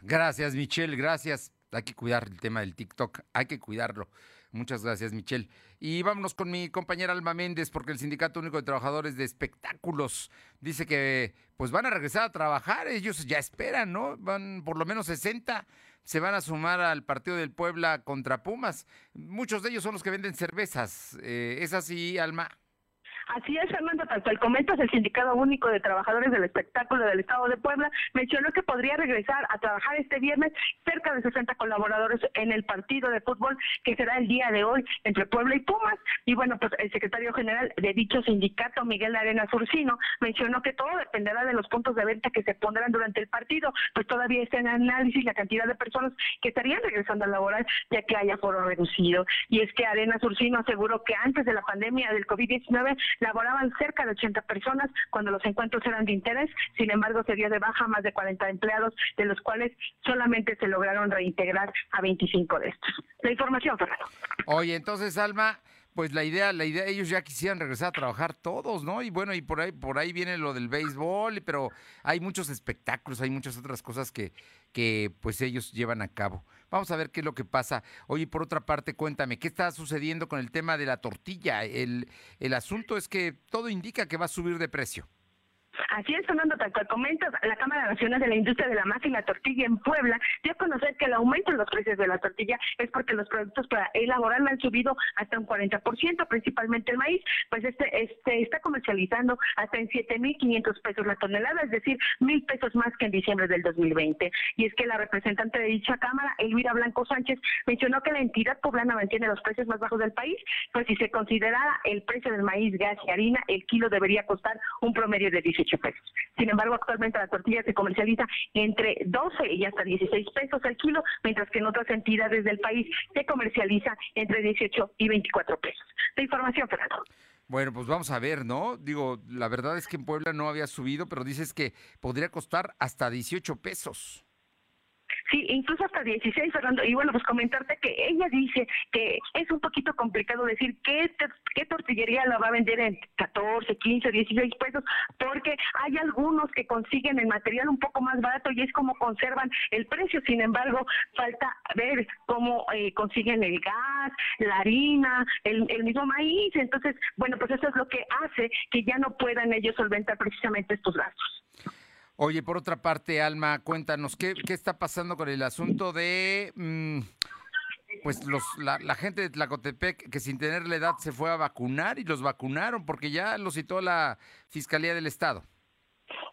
Gracias, Michelle. Gracias. Hay que cuidar el tema del TikTok. Hay que cuidarlo. Muchas gracias, Michelle. Y vámonos con mi compañera Alma Méndez, porque el Sindicato Único de Trabajadores de Espectáculos dice que pues van a regresar a trabajar. Ellos ya esperan, ¿no? Van por lo menos 60 se van a sumar al partido del Puebla contra Pumas. Muchos de ellos son los que venden cervezas. Eh, ¿Es así, Alma? Así es, Fernando, tal cual comentas, el Sindicato Único de Trabajadores del Espectáculo del Estado de Puebla mencionó que podría regresar a trabajar este viernes cerca de 60 colaboradores en el partido de fútbol que será el día de hoy entre Puebla y Pumas. Y bueno, pues el secretario general de dicho sindicato, Miguel Arena Surcino, mencionó que todo dependerá de los puntos de venta que se pondrán durante el partido, pues todavía está en análisis la cantidad de personas que estarían regresando a laboral ya que haya foro reducido. Y es que Arena Surcino aseguró que antes de la pandemia del COVID-19 laboraban cerca de 80 personas cuando los encuentros eran de interés, sin embargo se dio de baja más de 40 empleados, de los cuales solamente se lograron reintegrar a 25 de estos. La información, Fernando. Oye, entonces, Alma, pues la idea, la idea, ellos ya quisieran regresar a trabajar todos, ¿no? Y bueno, y por ahí, por ahí viene lo del béisbol, pero hay muchos espectáculos, hay muchas otras cosas que, que pues ellos llevan a cabo. Vamos a ver qué es lo que pasa. Oye, por otra parte, cuéntame, ¿qué está sucediendo con el tema de la tortilla? El, el asunto es que todo indica que va a subir de precio. Así es, Fernando, tal cual comentas, la Cámara Nacional de la Industria de la Masa y la Tortilla en Puebla dio a conocer que el aumento en los precios de la tortilla es porque los productos para elaborarla han subido hasta un 40%, principalmente el maíz, pues este, este está comercializando hasta en 7.500 pesos la tonelada, es decir, mil pesos más que en diciembre del 2020. Y es que la representante de dicha Cámara, Elvira Blanco Sánchez, mencionó que la entidad poblana mantiene los precios más bajos del país, pues si se considerara el precio del maíz, gas y harina, el kilo debería costar un promedio de 18 pesos. Sin embargo, actualmente la tortilla se comercializa entre 12 y hasta 16 pesos al kilo, mientras que en otras entidades del país se comercializa entre 18 y 24 pesos. La información, Fernando. Bueno, pues vamos a ver, ¿no? Digo, la verdad es que en Puebla no había subido, pero dices que podría costar hasta 18 pesos. Sí, incluso hasta 16, Fernando. Y bueno, pues comentarte que ella dice que es un poquito complicado decir qué, qué tortillería la va a vender en 14, 15, 16 pesos, porque hay algunos que consiguen el material un poco más barato y es como conservan el precio. Sin embargo, falta ver cómo eh, consiguen el gas, la harina, el, el mismo maíz. Entonces, bueno, pues eso es lo que hace que ya no puedan ellos solventar precisamente estos gastos. Oye, por otra parte, Alma, cuéntanos, ¿qué, qué está pasando con el asunto de, mm, pues, los, la, la gente de Tlacotepec que sin tener la edad se fue a vacunar y los vacunaron porque ya lo citó la Fiscalía del Estado?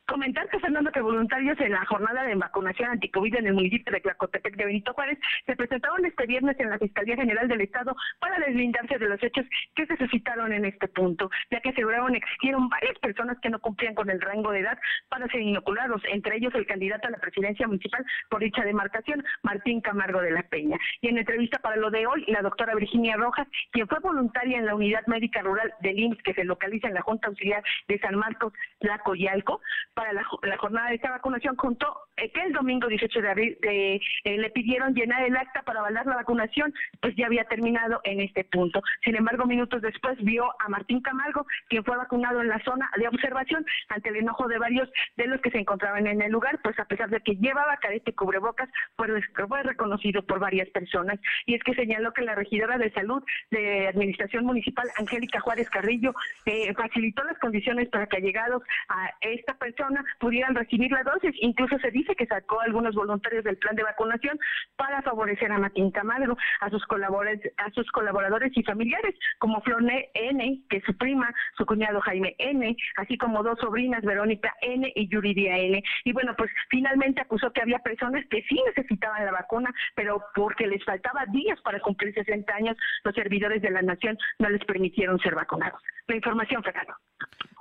Comentarte, Fernando, que voluntarios en la jornada de vacunación anticovid en el municipio de Tlacotepec de Benito Juárez se presentaron este viernes en la Fiscalía General del Estado para deslindarse de los hechos que se suscitaron en este punto, ya que aseguraron existieron varias personas que no cumplían con el rango de edad para ser inoculados, entre ellos el candidato a la presidencia municipal por dicha demarcación, Martín Camargo de la Peña. Y en entrevista para lo de hoy, la doctora Virginia Rojas, quien fue voluntaria en la unidad médica rural del IMSS que se localiza en la Junta Auxiliar de San Marcos, Tlacoyalco, para la, la jornada de esta vacunación contó eh, que el domingo 18 de abril de, eh, le pidieron llenar el acta para avalar la vacunación, pues ya había terminado en este punto. Sin embargo, minutos después vio a Martín Camargo, quien fue vacunado en la zona de observación ante el enojo de varios de los que se encontraban en el lugar, pues a pesar de que llevaba careta y cubrebocas, pues fue reconocido por varias personas. Y es que señaló que la regidora de salud de Administración Municipal, Angélica Juárez Carrillo, eh, facilitó las condiciones para que allegados a esta persona pudieran recibir la dosis. Incluso se dice que sacó a algunos voluntarios del plan de vacunación para favorecer a Martín Camargo, a sus colaboradores, a sus colaboradores y familiares, como Florne N, que es su prima, su cuñado Jaime N, así como dos sobrinas, Verónica N y Yuridia N. Y bueno, pues finalmente acusó que había personas que sí necesitaban la vacuna, pero porque les faltaba días para cumplir 60 años, los servidores de la nación no les permitieron ser vacunados. La información, Fernando.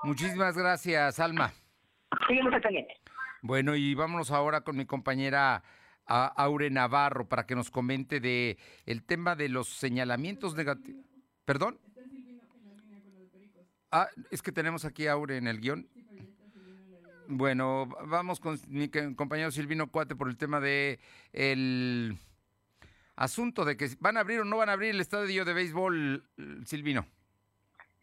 Muchísimas gracias, Alma. Seguimos al pendiente. Bueno, y vámonos ahora con mi compañera a- Aure Navarro para que nos comente de el tema de los señalamientos negativos. ¿Perdón? Ah, es que tenemos aquí a Aure en el guion. Bueno, va- vamos con mi compañero Silvino Cuate por el tema de el asunto de que van a abrir o no van a abrir el estadio de béisbol, Silvino.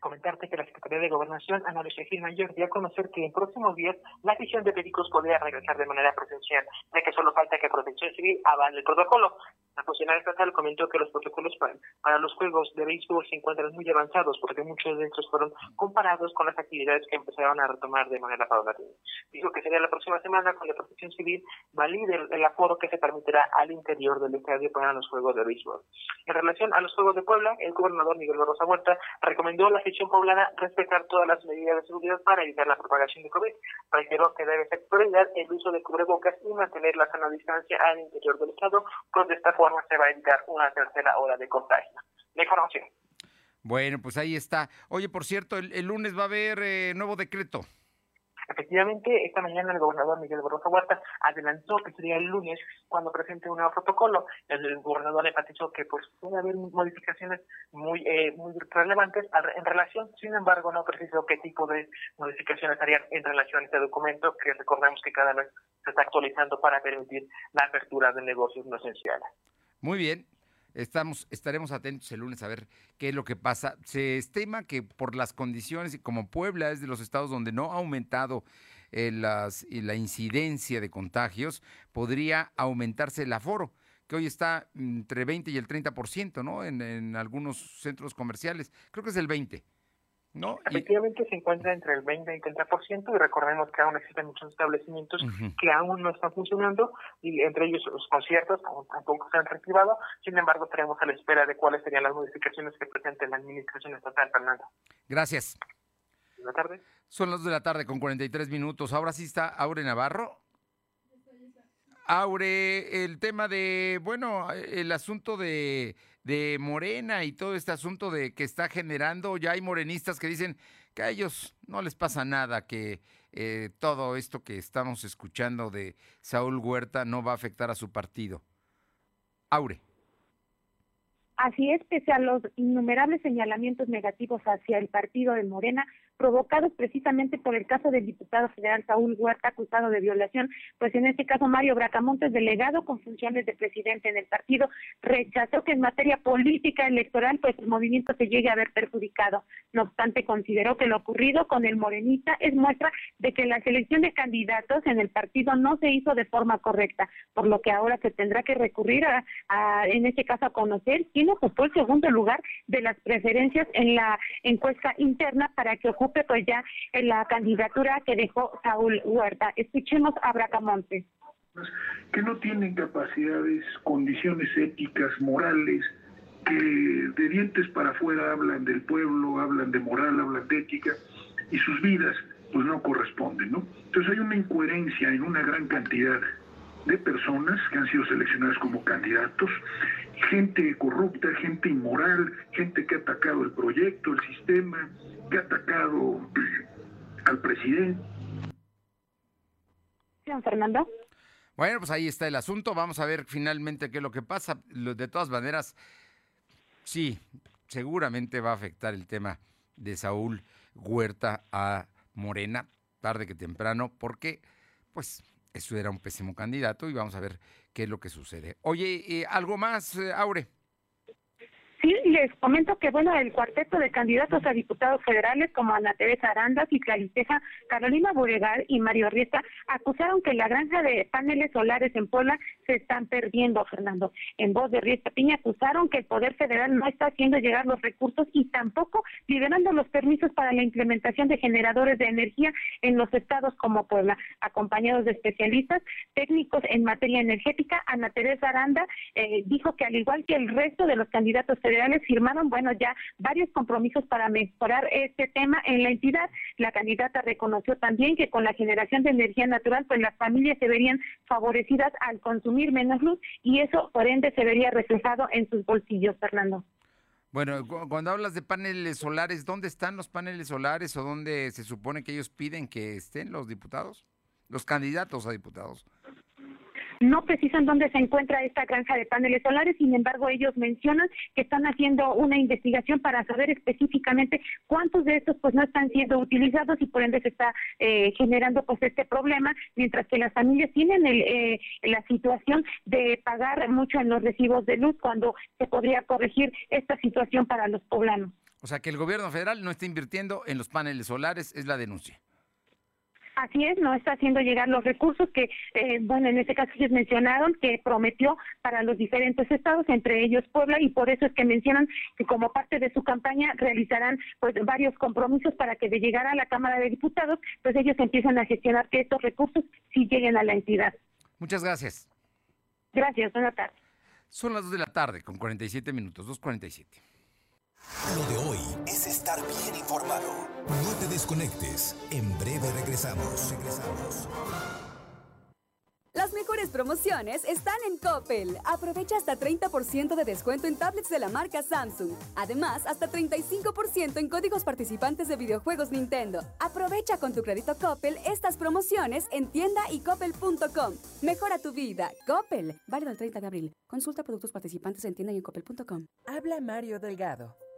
Comentarte que la Secretaría de Gobernación, Ana Lucia Gil Mayor, dio a conocer que en próximos días la afición de Pericos podría regresar de manera presencial, ya que solo falta que Protección Civil avale el protocolo. La funcionaria estatal comentó que los protocolos para, para los juegos de béisbol se encuentran muy avanzados porque muchos de estos fueron comparados con las actividades que empezaron a retomar de manera paulatina. Dijo que sería la próxima semana cuando Protección Civil valide el, el aforo que se permitirá al interior del estadio para los juegos de béisbol. En relación a los Juegos de Puebla, el gobernador Miguel Barroso Huerta recomendó la afición poblana respetar todas las medidas de seguridad para evitar la propagación de COVID. Reiteró que debe ser prioridad el uso de cubrebocas y mantener la sana distancia al interior del estado, pues de esta forma se va a evitar una tercera ola de contagio. La información. Bueno, pues ahí está. Oye, por cierto, el, el lunes va a haber eh, nuevo decreto. Efectivamente, esta mañana el gobernador Miguel Barroso Huerta adelantó que sería el lunes cuando presente un nuevo protocolo. El, gobernador enfatizó que pues puede haber modificaciones muy eh, muy relevantes en relación, sin embargo, no precisó qué tipo de modificaciones harían en relación a este documento, que recordemos que cada vez se está actualizando para permitir la apertura de negocios no esenciales. Muy bien. Estamos, estaremos atentos el lunes a ver qué es lo que pasa. Se estima que por las condiciones, como Puebla es de los estados donde no ha aumentado eh, la incidencia de contagios, podría aumentarse el aforo, que hoy está entre 20 y el 30%, ¿no? En, en algunos centros comerciales. Creo que es el 20%, ¿no? Y- Efectivamente se encuentra entre el 20 y 30% y recordemos que aún existen muchos establecimientos Ujú. que aún no están funcionando y entre ellos los conciertos aún tampoco se han reactivado. Sin embargo, estaremos a la espera de cuáles serían las modificaciones que presente la administración estatal, Fernando. Gracias. Buenas tardes. Son las 2 de la tarde con 43 minutos. Ahora sí está Aure Navarro. Aure, el tema de, bueno, el asunto de, de Morena y todo este asunto de que está generando, ya hay morenistas que dicen que a ellos no les pasa nada, que eh, todo esto que estamos escuchando de Saúl Huerta no va a afectar a su partido. Aure. Así es, pese a los innumerables señalamientos negativos hacia el partido de Morena, provocados precisamente por el caso del diputado federal Saúl Huerta, acusado de violación. Pues en este caso, Mario Bracamontes, delegado con funciones de presidente en el partido, rechazó que en materia política electoral, pues el movimiento se llegue a ver perjudicado. No obstante, consideró que lo ocurrido con el morenista es muestra de que la selección de candidatos en el partido no se hizo de forma correcta, por lo que ahora se tendrá que recurrir a, en este caso, a conocer quién ocupó el segundo lugar de las preferencias en la encuesta interna para que ocupe pues ya en la candidatura que dejó Saúl Huerta. Escuchemos a Bracamontes. que no tienen capacidades, condiciones éticas, morales, que de dientes para afuera hablan del pueblo, hablan de moral, hablan de ética, y sus vidas pues no corresponden, ¿no? Entonces hay una incoherencia en una gran cantidad de personas que han sido seleccionadas como candidatos, gente corrupta, gente inmoral, gente que ha atacado el proyecto, el sistema, que ha atacado al presidente. Fernando. Bueno, pues ahí está el asunto. Vamos a ver finalmente qué es lo que pasa. De todas maneras, sí, seguramente va a afectar el tema de Saúl Huerta a Morena, tarde que temprano, porque, pues, eso era un pésimo candidato y vamos a ver qué es lo que sucede. Oye, eh, ¿algo más, eh, Aure? Sí, les comento que, bueno, el cuarteto de candidatos a diputados federales como Ana Teresa Aranda, Cicla Liceja, Carolina Buregar y Mario Riesta acusaron que la granja de paneles solares en Puebla se están perdiendo, Fernando. En voz de Riesta Piña acusaron que el Poder Federal no está haciendo llegar los recursos y tampoco liberando los permisos para la implementación de generadores de energía en los estados como Puebla, acompañados de especialistas técnicos en materia energética. Ana Teresa Aranda eh, dijo que al igual que el resto de los candidatos federales firmaron, bueno, ya varios compromisos para mejorar este tema en la entidad. La candidata reconoció también que con la generación de energía natural, pues las familias se verían favorecidas al consumir menos luz y eso, por ende, se vería reflejado en sus bolsillos, Fernando. Bueno, cu- cuando hablas de paneles solares, ¿dónde están los paneles solares o dónde se supone que ellos piden que estén los diputados? Los candidatos a diputados. No precisan dónde se encuentra esta granja de paneles solares, sin embargo, ellos mencionan que están haciendo una investigación para saber específicamente cuántos de estos pues no están siendo utilizados y por ende se está eh, generando pues este problema, mientras que las familias tienen el, eh, la situación de pagar mucho en los recibos de luz cuando se podría corregir esta situación para los poblanos. O sea, que el gobierno federal no está invirtiendo en los paneles solares, es la denuncia. Así es, no está haciendo llegar los recursos que, eh, bueno, en este caso ellos mencionaron que prometió para los diferentes estados, entre ellos Puebla, y por eso es que mencionan que como parte de su campaña realizarán pues varios compromisos para que de llegar a la Cámara de Diputados, pues ellos empiezan a gestionar que estos recursos sí lleguen a la entidad. Muchas gracias. Gracias, buenas tardes. Son las 2 de la tarde con 47 minutos, 2.47. Lo de hoy es estar bien informado. No te desconectes. En breve regresamos. Regresamos. Las mejores promociones están en Coppel. Aprovecha hasta 30% de descuento en tablets de la marca Samsung. Además, hasta 35% en códigos participantes de videojuegos Nintendo. Aprovecha con tu crédito Coppel estas promociones en tienda y coppel.com. Mejora tu vida. Coppel. Válido el 30 de abril. Consulta productos participantes en tienda y en coppel.com. Habla Mario Delgado.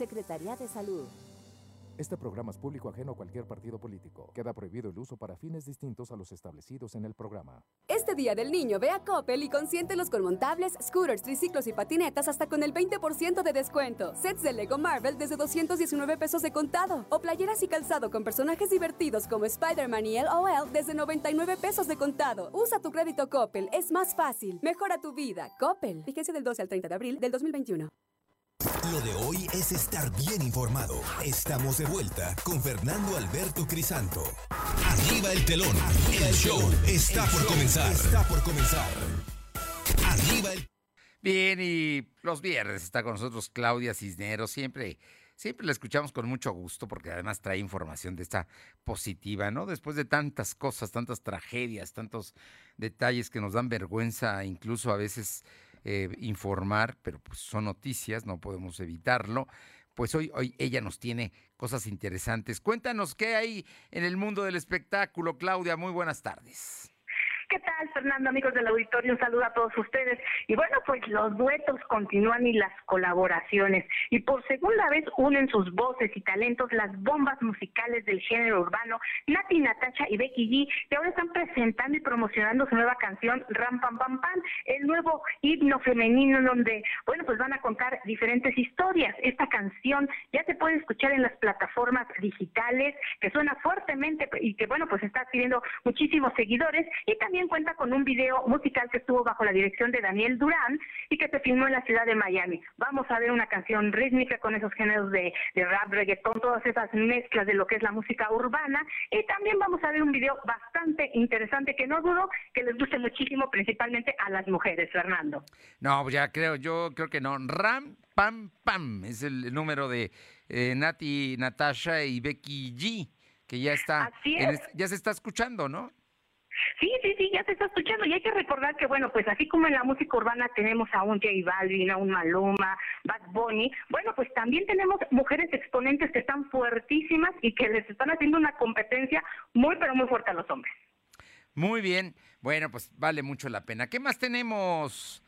Secretaría de Salud. Este programa es público ajeno a cualquier partido político. Queda prohibido el uso para fines distintos a los establecidos en el programa. Este Día del Niño ve a Coppel y consiéntelos con montables, scooters, triciclos y patinetas hasta con el 20% de descuento. Sets de Lego Marvel desde 219 pesos de contado. O playeras y calzado con personajes divertidos como Spider-Man y LOL desde 99 pesos de contado. Usa tu crédito Coppel, es más fácil. Mejora tu vida. Coppel. Vigencia del 12 al 30 de abril del 2021. Lo de hoy es estar bien informado. Estamos de vuelta con Fernando Alberto Crisanto. Arriba el telón. El show está por comenzar. Está por comenzar. Arriba el Bien, y los viernes está con nosotros Claudia Cisneros. Siempre, siempre la escuchamos con mucho gusto porque además trae información de esta positiva, ¿no? Después de tantas cosas, tantas tragedias, tantos detalles que nos dan vergüenza, incluso a veces eh, informar, pero pues son noticias, no podemos evitarlo. Pues hoy, hoy ella nos tiene cosas interesantes. Cuéntanos qué hay en el mundo del espectáculo, Claudia. Muy buenas tardes. ¿Qué tal, Fernando, amigos del auditorio? Un saludo a todos ustedes. Y bueno, pues los duetos continúan y las colaboraciones. Y por segunda vez unen sus voces y talentos las bombas musicales del género urbano, Nati, Natacha y Becky G, que ahora están presentando y promocionando su nueva canción, Ram Pam Pam Pam, el nuevo himno femenino en donde, bueno, pues van a contar diferentes historias. Esta canción ya se puede escuchar en las plataformas digitales, que suena fuertemente y que, bueno, pues está adquiriendo muchísimos seguidores. Y también cuenta con un video musical que estuvo bajo la dirección de Daniel Durán y que se filmó en la ciudad de Miami. Vamos a ver una canción rítmica con esos géneros de, de rap, reggaetón, todas esas mezclas de lo que es la música urbana. Y también vamos a ver un video bastante interesante que no dudo que les guste muchísimo, principalmente a las mujeres, Fernando. No, pues ya creo, yo creo que no. Ram, pam, pam, es el número de eh, Nati, Natasha y Becky G, que ya está, en ya se está escuchando, ¿no? Sí, sí, sí, ya se está escuchando. Y hay que recordar que, bueno, pues así como en la música urbana tenemos a un J Balvin, a un Maluma, Bad Bunny, bueno, pues también tenemos mujeres exponentes que están fuertísimas y que les están haciendo una competencia muy, pero muy fuerte a los hombres. Muy bien. Bueno, pues vale mucho la pena. ¿Qué más tenemos?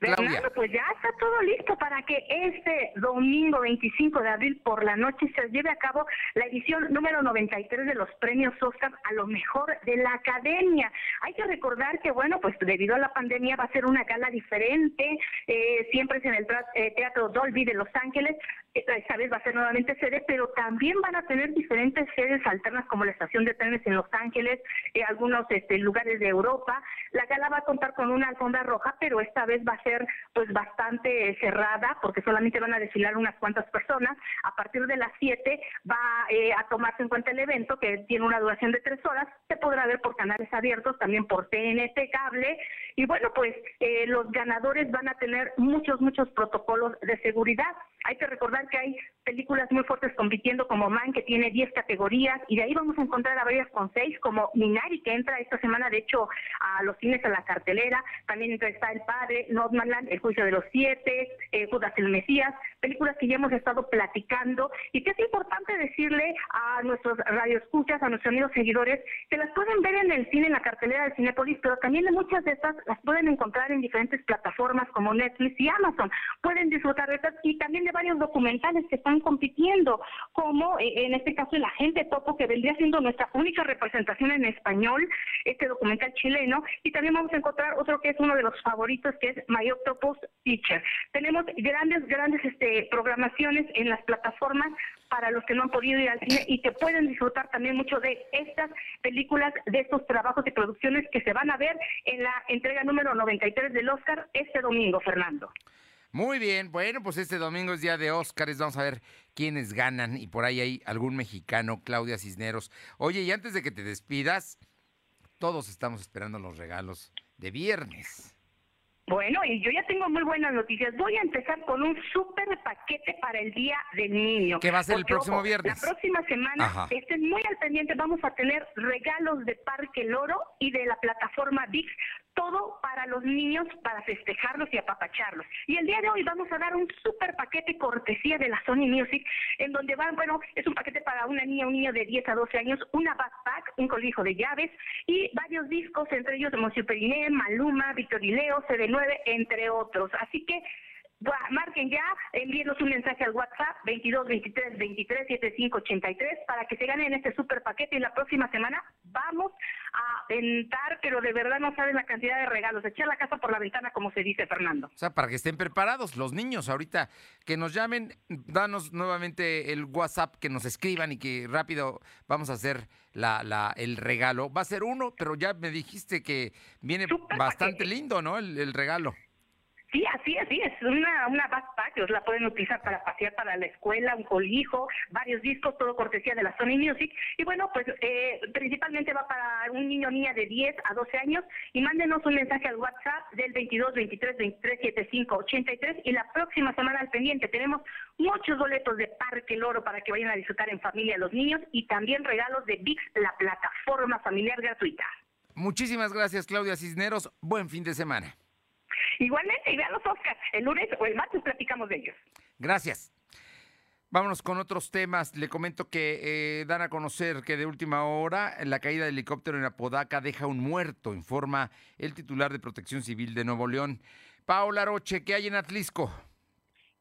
Fernando, pues ya está todo listo para que este domingo 25 de abril por la noche se lleve a cabo la edición número 93 de los premios Oscar a lo mejor de la academia. Hay que recordar que, bueno, pues debido a la pandemia va a ser una gala diferente, eh, siempre es en el eh, Teatro Dolby de Los Ángeles, esta vez va a ser nuevamente sede, pero también van a tener diferentes sedes alternas como la estación de trenes en Los Ángeles, eh, algunos este, lugares de Europa. La gala va a contar con una alfombra roja, pero esta vez va a ser pues bastante eh, cerrada porque solamente van a desfilar unas cuantas personas. A partir de las 7 va eh, a tomarse en cuenta el evento que tiene una duración de tres horas. Se podrá ver por canales abiertos, también por TNT Cable. Y bueno, pues eh, los ganadores van a tener muchos, muchos protocolos de seguridad. Hay que recordar que hay películas muy fuertes compitiendo como Man, que tiene 10 categorías, y de ahí vamos a encontrar a varias con 6, como Minari, que entra esta semana, de hecho, a los cines a la cartelera. También entra está El Padre, Nomadland, El Juicio de los Siete, eh, Judas el Mesías, películas que ya hemos estado platicando y que es importante decirle a nuestros radioescuchas, a nuestros amigos seguidores, que las pueden ver en el cine, en la cartelera de Cinepolis, pero también muchas de estas las pueden encontrar en diferentes plataformas como Netflix y Amazon. Pueden disfrutar de estas y también de varios documentales que están compitiendo, como eh, en este caso El Agente Topo, que vendría siendo nuestra única representación en español, este documental chileno, y también vamos a encontrar otro que es uno de los favoritos, que es My Octopus Teacher. Tenemos grandes, grandes este, programaciones en las plataformas para los que no han podido ir al cine y que pueden disfrutar también mucho de estas películas, de estos trabajos y producciones que se van a ver en la entrega número 93 del Oscar este domingo, Fernando. Muy bien, bueno, pues este domingo es día de Óscares, vamos a ver quiénes ganan y por ahí hay algún mexicano, Claudia Cisneros. Oye, y antes de que te despidas, todos estamos esperando los regalos de viernes. Bueno, y yo ya tengo muy buenas noticias. Voy a empezar con un súper paquete para el Día del Niño. ¿Qué va a ser el próximo ojo, viernes? La próxima semana, Ajá. estén muy al pendiente, vamos a tener regalos de Parque Loro y de la plataforma VIX, todo para los niños, para festejarlos y apapacharlos. Y el día de hoy vamos a dar un súper paquete cortesía de la Sony Music, en donde van, bueno, es un paquete para una niña, un niño de 10 a 12 años, una backpack, un conejo de llaves y varios discos, entre ellos Monsieur Periné, Maluma, Víctor y Leo, CD9, entre otros. Así que Marquen ya, envíenos un mensaje al WhatsApp 22 23 23 75 83 para que se ganen este super paquete y la próxima semana vamos a aventar, pero de verdad no saben la cantidad de regalos, echar la casa por la ventana como se dice Fernando. O sea, para que estén preparados los niños ahorita, que nos llamen, danos nuevamente el WhatsApp, que nos escriban y que rápido vamos a hacer la, la, el regalo. Va a ser uno, pero ya me dijiste que viene bastante lindo, ¿no? El, el regalo. Sí, así, así es, una, una backpack, la pueden utilizar para pasear para la escuela, un colijo, varios discos, todo cortesía de la Sony Music. Y bueno, pues eh, principalmente va para un niño o niña de 10 a 12 años y mándenos un mensaje al WhatsApp del 22 23 23 75 83 y la próxima semana al pendiente tenemos muchos boletos de Parque Loro para que vayan a disfrutar en familia los niños y también regalos de VIX, la plataforma familiar gratuita. Muchísimas gracias, Claudia Cisneros. Buen fin de semana. Igualmente, y vean los Oscars. El lunes o el martes platicamos de ellos. Gracias. Vámonos con otros temas. Le comento que eh, dan a conocer que de última hora la caída del helicóptero en Apodaca deja un muerto, informa el titular de Protección Civil de Nuevo León. Paola Roche, ¿qué hay en Atlisco?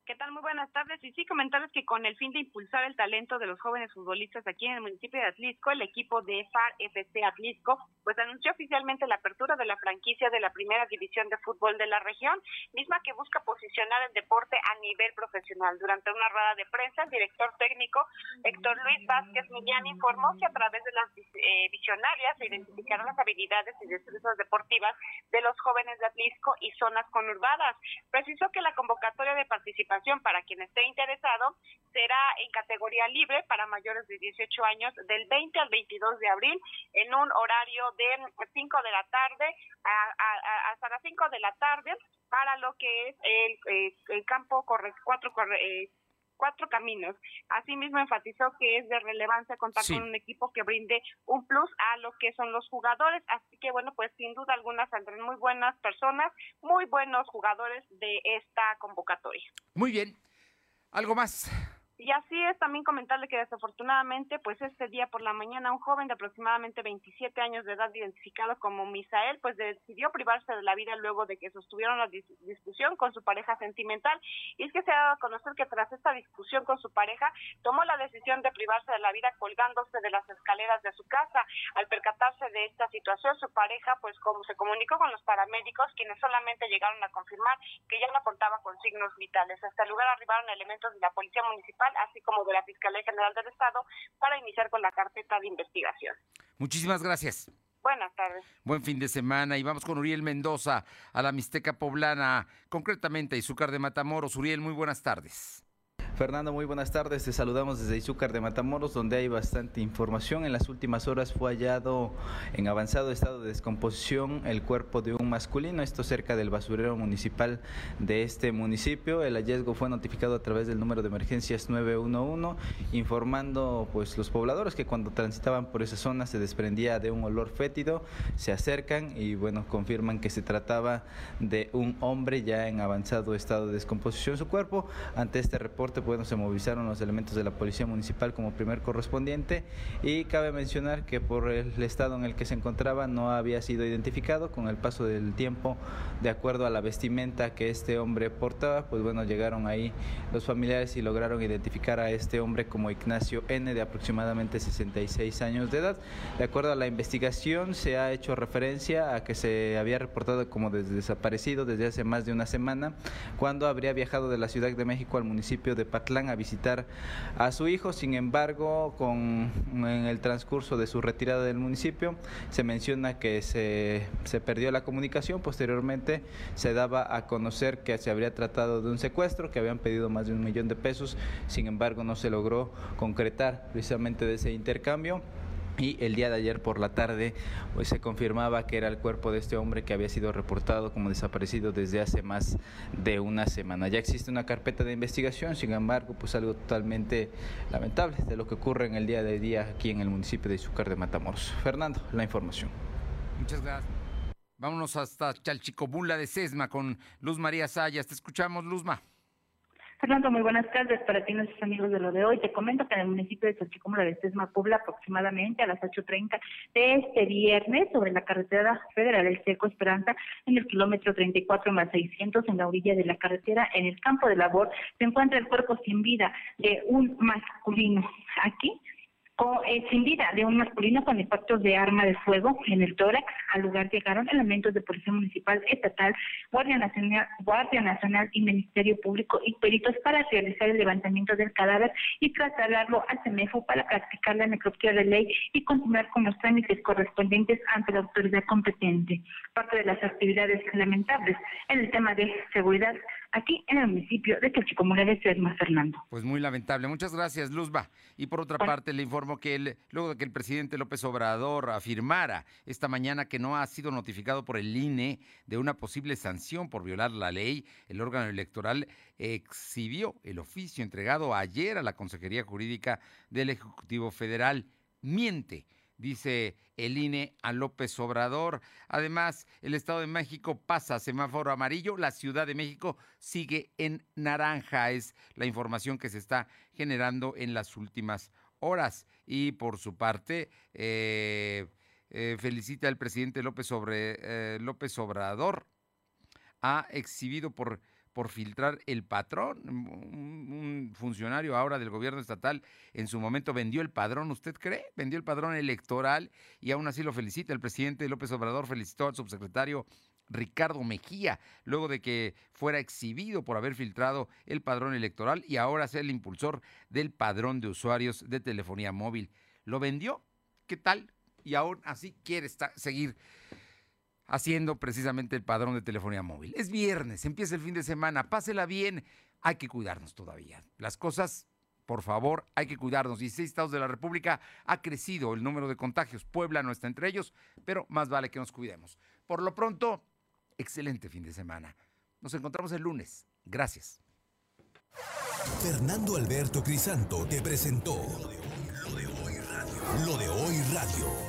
¿Qué tal? Muy buenas tardes. Y sí, comentarles que con el fin de impulsar el talento de los jóvenes futbolistas aquí en el municipio de Atlisco, el equipo de FAR FC Atlisco, pues anunció oficialmente la apertura de la franquicia de la primera división de fútbol de la región, misma que busca posicionar el deporte a nivel profesional. Durante una rueda de prensa, el director técnico Héctor Luis Vázquez Millán informó que a través de las eh, visionarias se identificaron las habilidades y destrezas deportivas de los jóvenes de Atlisco y zonas conurbadas. Precisó que la convocatoria de participación para quien esté interesado será en categoría libre para mayores de 18 años del 20 al 22 de abril en un horario de 5 de la tarde a, a, hasta las 5 de la tarde para lo que es el, el, el campo corre, cuatro corre, eh, cuatro caminos. Asimismo, enfatizó que es de relevancia contar Sí. con un equipo que brinde un plus a lo que son los jugadores. Así que, bueno, pues sin duda alguna saldrán muy buenas personas, muy buenos jugadores de esta convocatoria. Muy bien. ¿Algo más? Y así es también comentarle que desafortunadamente, pues este día por la mañana un joven de aproximadamente 27 años de edad identificado como Misael, pues decidió privarse de la vida luego de que sostuvieron la dis- discusión con su pareja sentimental. Y es que se ha dado a conocer que tras esta discusión con su pareja, tomó la decisión de privarse de la vida colgándose de las escaleras de su casa. Al percatarse de esta situación, su pareja, pues como se comunicó con los paramédicos, quienes solamente llegaron a confirmar que ya no contaba con signos vitales. Hasta el lugar arribaron elementos de la Policía Municipal, así como de la Fiscalía General del Estado, para iniciar con la carpeta de investigación. Muchísimas gracias. Buenas tardes. Buen fin de semana y vamos con Uriel Mendoza a la Mixteca Poblana, concretamente a Izúcar de Matamoros. Uriel, muy buenas tardes. Fernando, muy buenas tardes. Te saludamos desde Izúcar de Matamoros, donde hay bastante información. En las últimas horas fue hallado en avanzado estado de descomposición el cuerpo de un masculino, esto cerca del basurero municipal de este municipio. El hallazgo fue notificado a través del número de emergencias 911, informando pues los pobladores que cuando transitaban por esa zona se desprendía de un olor fétido, se acercan y bueno, confirman que se trataba de un hombre ya en avanzado estado de descomposición su cuerpo. Ante este reporte, bueno, se movilizaron los elementos de la Policía Municipal como primer correspondiente y cabe mencionar que por el estado en el que se encontraba no había sido identificado con el paso del tiempo, de acuerdo a la vestimenta que este hombre portaba, pues bueno, llegaron ahí los familiares y lograron identificar a este hombre como Ignacio N de aproximadamente 66 años de edad. De acuerdo a la investigación, se ha hecho referencia a que se había reportado como des- desaparecido desde hace más de una semana, cuando habría viajado de la Ciudad de México al municipio de A visitar a su hijo. Sin embargo, con, en el transcurso de su retirada del municipio, se menciona que se, se perdió la comunicación. Posteriormente, se daba a conocer que se habría tratado de un secuestro, que habían pedido más de un millón de pesos. Sin embargo, no se logró concretar precisamente de ese intercambio. Y el día de ayer por la tarde pues, se confirmaba que era el cuerpo de este hombre que había sido reportado como desaparecido desde hace más de una semana. Ya existe una carpeta de investigación, sin embargo, pues algo totalmente lamentable de lo que ocurre en el día de día aquí en el municipio de Izúcar de Matamoros. Fernando, la información. Muchas gracias. Vámonos hasta Chalchicomula de Sesma con Luz María Sayas. Te escuchamos, Luzma. Fernando, muy buenas tardes para ti, nuestros amigos de lo de hoy. Te comento que en el municipio de Xochicómula de Sesma, Puebla, aproximadamente a las 8.30 de este viernes, sobre la carretera federal El Seco Esperanza, en el kilómetro 34 más 600, en la orilla de la carretera, en el campo de labor, se encuentra el cuerpo sin vida de un masculino. Aquí sin vida de un masculino con impactos de arma de fuego en el tórax. Al lugar llegaron elementos de Policía Municipal, Estatal, Guardia Nacional, Guardia Nacional y Ministerio Público y peritos para realizar el levantamiento del cadáver y trasladarlo al CEMEFO para practicar la necropsia de ley y continuar con los trámites correspondientes ante la autoridad competente. Parte de las actividades lamentables en el tema de seguridad aquí en el municipio de Xochicomula de Sesma, Fernando. Pues muy lamentable. Muchas gracias, Luzba. Y por otra parte, le informo que el- luego de que el presidente López Obrador afirmara esta mañana que no ha sido notificado por el INE de una posible sanción por violar la ley, el órgano electoral exhibió el oficio entregado ayer a la Consejería Jurídica del Ejecutivo Federal. Miente dice el INE a López Obrador. Además, el Estado de México pasa a semáforo amarillo, la Ciudad de México sigue en naranja. Es la información que se está generando en las últimas horas. Y por su parte, eh, eh, felicita al presidente López, eh, López Obrador. Ha exhibido por por filtrar el patrón. Un, un funcionario ahora del gobierno estatal en su momento vendió el padrón, ¿usted cree? Vendió el padrón electoral y aún así lo felicita. El presidente López Obrador felicitó al subsecretario Ricardo Mejía, luego de que fuera exhibido por haber filtrado el padrón electoral y ahora ser el impulsor del padrón de usuarios de telefonía móvil. ¿Lo vendió? ¿Qué tal? Y aún así quiere seguir haciendo precisamente el padrón de telefonía móvil. Es viernes, empieza el fin de semana, pásela bien, hay que cuidarnos todavía. Las cosas, por favor, hay que cuidarnos. 16 estados de la República ha crecido el número de contagios. Puebla no está entre ellos, pero más vale que nos cuidemos. Por lo pronto, excelente fin de semana. Nos encontramos el lunes. Gracias. Fernando Alberto Crisanto te presentó Lo de hoy radio. Lo de hoy radio.